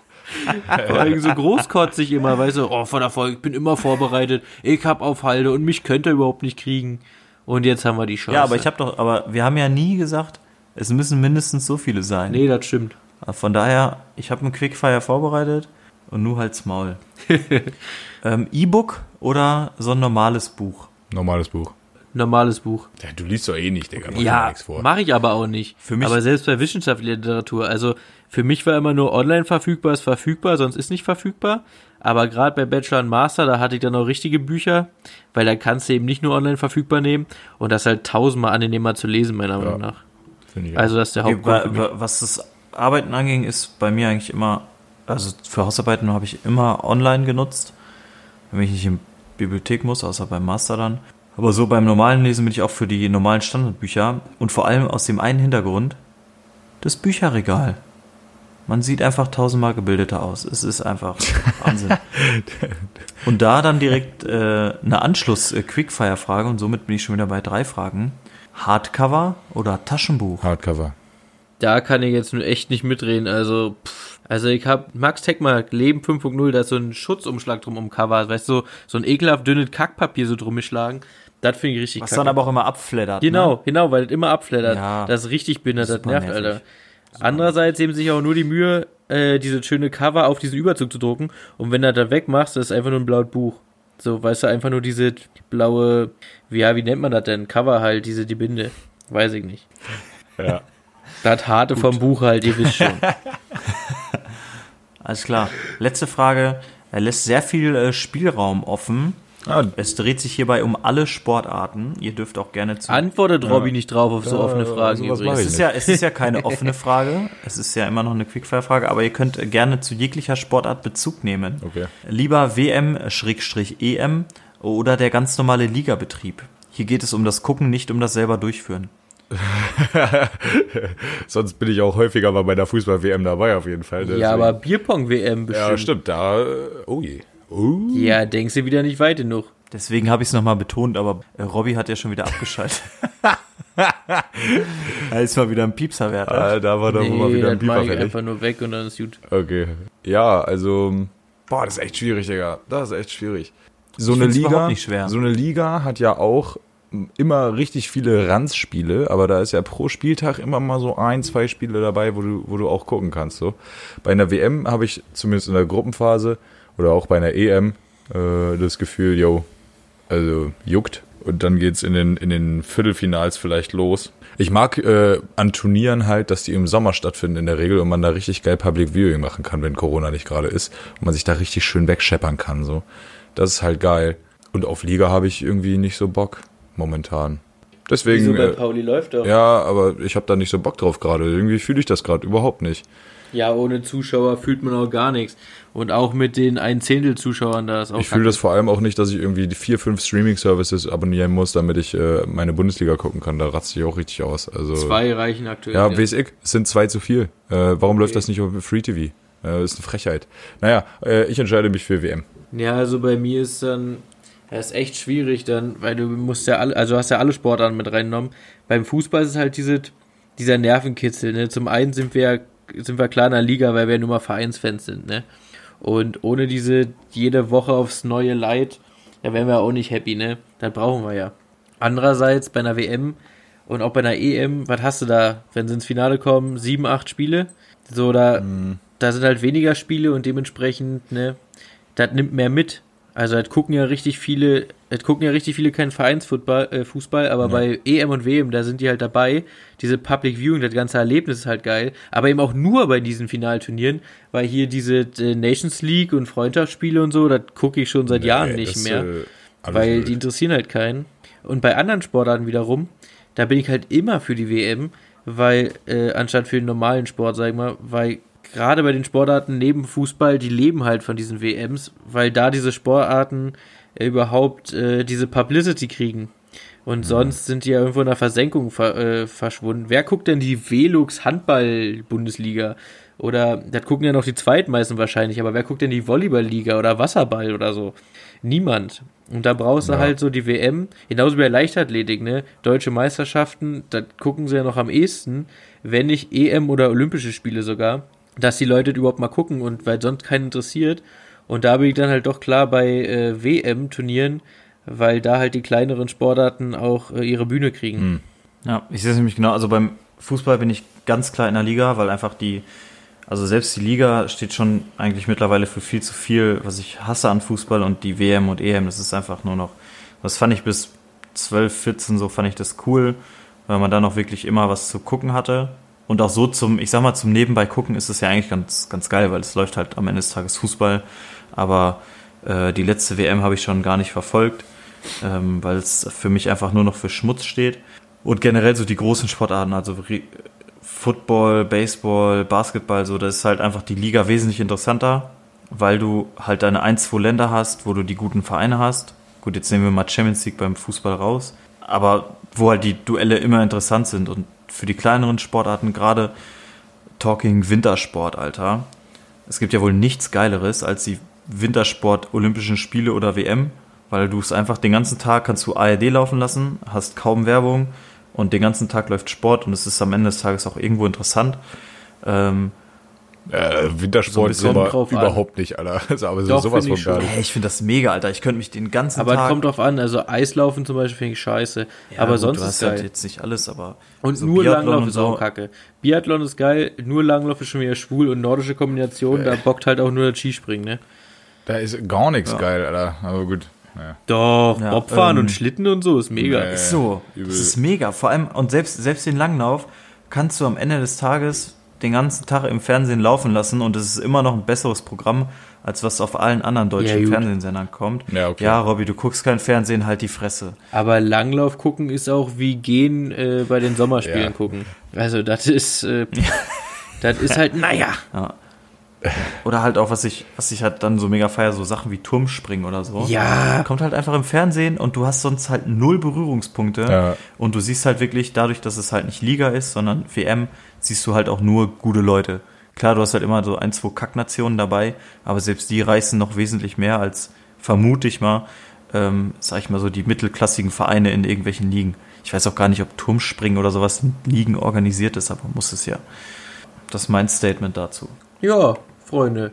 Vor allem so großkotzig immer, weißt du, oh, von der Folge, ich bin immer vorbereitet, ich hab auf Halde und mich könnt ihr überhaupt nicht kriegen. Und jetzt haben wir die Chance. Ja, aber ich habe doch, aber wir haben ja nie gesagt, es müssen mindestens so viele sein. Nee, das stimmt. Von daher, ich habe einen Quickfire vorbereitet und nur halt's Maul. <laughs> ähm, E-Book oder so ein normales Buch? Normales Buch. Normales Buch. Ja, du liest doch eh nicht, Digga. Mach Ja, nichts vor. mache ich aber auch nicht. Für mich- aber selbst bei wissenschaftlicher Literatur, also für mich war immer nur online verfügbar, ist verfügbar, sonst ist nicht verfügbar. Aber gerade bei Bachelor und Master, da hatte ich dann auch richtige Bücher, weil da kannst du eben nicht nur online verfügbar nehmen und das ist halt tausendmal angenehmer zu lesen, meiner Meinung nach. Finde ich Also das ist der Okay, Hauptgrund. wa- für mich. wa- was das Arbeiten anging, ist bei mir eigentlich immer, also für Hausarbeiten habe ich immer online genutzt, wenn ich nicht in die Bibliothek muss, außer beim Master dann. Aber so beim normalen Lesen bin ich auch für die normalen Standardbücher und vor allem aus dem einen Hintergrund, das Bücherregal. Man sieht einfach tausendmal gebildeter aus. Es ist einfach <laughs> Wahnsinn. Und da dann direkt äh, eine Anschluss-Quickfire-Frage und somit bin ich schon wieder bei drei Fragen. Hardcover oder Taschenbuch? Hardcover. Da kann ich jetzt nur echt nicht mitreden. Also, pff, also ich hab Max Techmark Leben 5.0, da ist so ein Schutzumschlag drum um Cover, weißt du, so, so ein ekelhaft dünnes Kackpapier so drum geschlagen. Das finde ich richtig Was kacke. dann aber auch immer abflattert. Genau, Ne? genau, weil das immer abflattert. Ja. das ist richtig behindert, das nervt, nervig. Alter. Andererseits nehmen sich auch nur die Mühe, äh, diese schöne Cover auf diesen Überzug zu drucken. Und wenn du das wegmachst, das ist einfach nur ein blaues Buch. So, weißt du, einfach nur diese blaue, wie, ja, wie nennt man das denn? Cover halt, diese, die Binde. Weiß ich nicht. Ja. Das harte vom Buch halt, ihr wisst schon. <laughs> Alles klar. Letzte Frage. Er lässt sehr viel äh, Spielraum offen. Ah, Es dreht sich hierbei um alle Sportarten. Ihr dürft auch gerne zu. Antwortet Robby nicht drauf auf so Ja, offene Fragen übrigens. es, ist ja, es ist ja <laughs> keine offene Frage. Es ist ja immer noch eine Quickfire-Frage, aber ihr könnt gerne zu jeglicher Sportart Bezug nehmen. Okay. Lieber WM-EM oder der ganz normale Ligabetrieb. Hier geht es um das Gucken, nicht um das selber durchführen. <laughs> Sonst bin ich auch häufiger mal bei der Fußball-WM dabei, auf jeden Fall. Ja, Deswegen- aber Bierpong-WM bestimmt. Ja, stimmt. Da, oh je. Oh. Ja, denkst du wieder nicht weit genug. Deswegen habe ich es nochmal betont, aber äh, Robby hat ja schon wieder abgeschaltet. da <laughs> ist mal wieder ein Piepser wert. Ah, da war doch mal wieder ein Pieper ich fertig. einfach nur weg und dann ist gut. Okay. Ja, also, boah, das ist echt schwierig, Digga. Das ist echt schwierig. So Ich eine Liga, überhaupt nicht schwer. so eine Liga hat ja auch immer richtig viele Ranzspiele, aber da ist ja pro Spieltag immer mal so ein, zwei Spiele dabei, wo du, wo du auch gucken kannst. So. Bei einer WM habe ich zumindest in der Gruppenphase oder auch bei einer EM äh, das Gefühl, yo, also juckt. Und dann geht's in den, in den Viertelfinals vielleicht los. Ich mag äh, an Turnieren halt, dass die im Sommer stattfinden in der Regel und man da richtig geil Public Viewing machen kann, wenn Corona nicht gerade ist. Und man sich da richtig schön wegscheppern kann. So. Das ist halt geil. Und auf Liga habe ich irgendwie nicht so Bock momentan. Deswegen. Wieso bei äh, Pauli läuft doch. ja, aber ich habe da nicht so Bock drauf gerade. Irgendwie fühle ich das gerade überhaupt nicht. Ja, ohne Zuschauer fühlt man auch gar nichts. Und auch mit den ein Zehntel Zuschauern da ist auch Ich fühle das vor allem auch nicht, dass ich irgendwie die vier, fünf Streaming-Services abonnieren muss, damit ich äh, meine Bundesliga gucken kann. Da ratze ich auch richtig aus. Also, zwei reichen aktuell. Ja, weiß ich. Es sind zwei zu viel. Äh, warum läuft das nicht auf Free TV? Äh, ist eine Frechheit. Naja, äh, ich entscheide mich für WM. Ja, also bei mir ist dann, ja, ist echt schwierig dann, weil du musst ja alle, also hast ja alle Sportarten mit reingenommen. Beim Fußball ist es halt diese, dieser Nervenkitzel, ne? Zum einen sind wir, sind wir klar in der Liga, weil wir nur mal Vereinsfans sind, ne? Und ohne diese jede Woche aufs neue Leid, da wären wir auch nicht happy, ne? Das brauchen wir ja. Andererseits bei einer WM Und auch bei einer EM, was hast du da, wenn sie ins Finale kommen, sieben, acht Spiele? So, da, Mhm. da sind halt weniger Spiele und dementsprechend, ne, das nimmt mehr mit. Also das gucken ja richtig viele, das gucken ja richtig viele keinen Vereinsfußball, äh, Fußball, aber bei EM und WM, da sind die halt dabei. Diese Public Viewing, das ganze Erlebnis ist halt geil. Aber eben auch nur bei diesen Finalturnieren, weil hier diese äh, Nations League und Freundschaftsspiele und so, das gucke ich schon seit Jahren Nee, nicht das, mehr. äh, weil wild. die interessieren halt keinen. Und bei anderen Sportarten wiederum, da bin ich halt immer für die WM, weil, äh, anstatt für den normalen Sport, sag ich mal, weil gerade bei den Sportarten neben Fußball, die leben halt von diesen WMs, weil da diese Sportarten äh, überhaupt äh, diese Publicity kriegen. Und sonst sind die ja irgendwo in der Versenkung ver äh, verschwunden. Wer guckt denn die Velux Handball-Bundesliga? Oder, das gucken ja noch die Zweitmeisten wahrscheinlich, aber wer guckt denn die Volleyball-Liga oder Wasserball oder so? Niemand. Und da brauchst du Ja. halt so die WM, genauso wie bei Leichtathletik, ne? Deutsche Meisterschaften, da gucken sie ja noch am ehesten, wenn nicht EM oder Olympische Spiele sogar, dass die Leute überhaupt mal gucken und weil sonst keinen interessiert. Und da bin ich dann halt doch klar bei äh, WM-Turnieren, weil da halt die kleineren Sportarten auch äh, ihre Bühne kriegen. Ja, ich sehe es nämlich genau. Also beim Fußball bin ich ganz klar in der Liga, weil einfach die, also selbst die Liga steht schon eigentlich mittlerweile für viel zu viel, was ich hasse an Fußball und die WM und EM, das ist einfach nur noch, das fand ich bis 12, 14 so, fand ich das cool, weil man da noch wirklich immer was zu gucken hatte. Und auch so zum, ich sag mal, zum Nebenbei gucken ist es ja eigentlich ganz, ganz geil, weil es läuft halt am Ende des Tages Fußball. Aber äh, die letzte WM habe ich schon gar nicht verfolgt, ähm, weil es für mich einfach nur noch für Schmutz steht. Und generell so die großen Sportarten, also Football, Baseball, Basketball, so, das ist halt einfach die Liga wesentlich interessanter, weil du halt deine ein, zwei Länder hast, wo du die guten Vereine hast. Gut, jetzt nehmen wir mal Champions League beim Fußball raus, aber wo halt die Duelle immer interessant sind und für die kleineren Sportarten gerade Talking Wintersport, Alter. Es gibt ja wohl nichts Geileres als die Wintersport Olympischen Spiele oder WM, weil du es einfach den ganzen Tag kannst du ARD laufen lassen, hast kaum Werbung und den ganzen Tag läuft Sport und es ist am Ende des Tages auch irgendwo interessant. Ähm, Äh, Wintersport So aber drauf an. überhaupt nicht, Alter. <laughs> Also, aber so Doch, sowas von gar schon. nicht. ey, ich finde das mega, Alter. Ich könnte mich den ganzen Aber es Tag. kommt drauf an, also Eislaufen zum Beispiel finde ich scheiße. aber gut, sonst du ist hast geil. halt jetzt nicht alles, aber Und so nur Biathlon Langlauf und ist auch kacke. Biathlon ist geil, nur Langlauf ist schon wieder schwul und nordische Kombination, da bockt halt auch nur das Skispringen, ne? Da ist gar nichts Ja. geil, Alter. Aber gut. Naja. Doch, Ja, Bobfahren ähm, und Schlitten und so ist mega. Nee. Ist so. übel. Das ist mega. Vor allem, und selbst, selbst den Langlauf kannst du am Ende des Tages den ganzen Tag im Fernsehen laufen lassen und es ist immer noch ein besseres Programm, als was auf allen anderen Ja, deutschen gut. Fernsehsendern kommt. Ja, okay. ja, Robby, du guckst kein Fernsehen, halt die Fresse. Aber Langlauf gucken ist auch wie gehen äh, bei den Sommerspielen Ja. gucken. Also das ist, äh, <laughs> das ist halt, naja. Oder halt auch, was ich, was ich halt dann so mega feier, so Sachen wie Turmspringen oder so. Ja. Kommt halt einfach im Fernsehen und du hast sonst halt null Berührungspunkte. Ja. Und du siehst halt wirklich, dadurch, dass es halt nicht Liga ist, sondern WM, siehst du halt auch nur gute Leute. Klar, du hast halt immer so ein, zwei Kacknationen dabei, aber selbst die reißen noch wesentlich mehr als, vermute ich mal, ähm, sag ich mal so, die mittelklassigen Vereine in irgendwelchen Ligen. Ich weiß auch gar nicht, ob Turmspringen oder sowas in Ligen organisiert ist, aber muss es ja. Das ist mein Statement dazu. Ja, Freunde.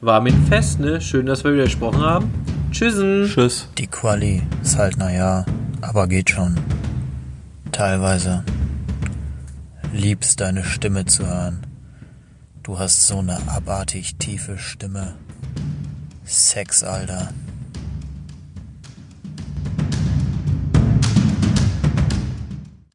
War ein Fest, ne? Schön, dass wir wieder gesprochen haben. Tschüssen. Tschüss. Die Quali ist halt naja, aber geht schon. Teilweise. Liebst deine Stimme zu hören. Du hast so eine abartig tiefe Stimme. Sex, Alter.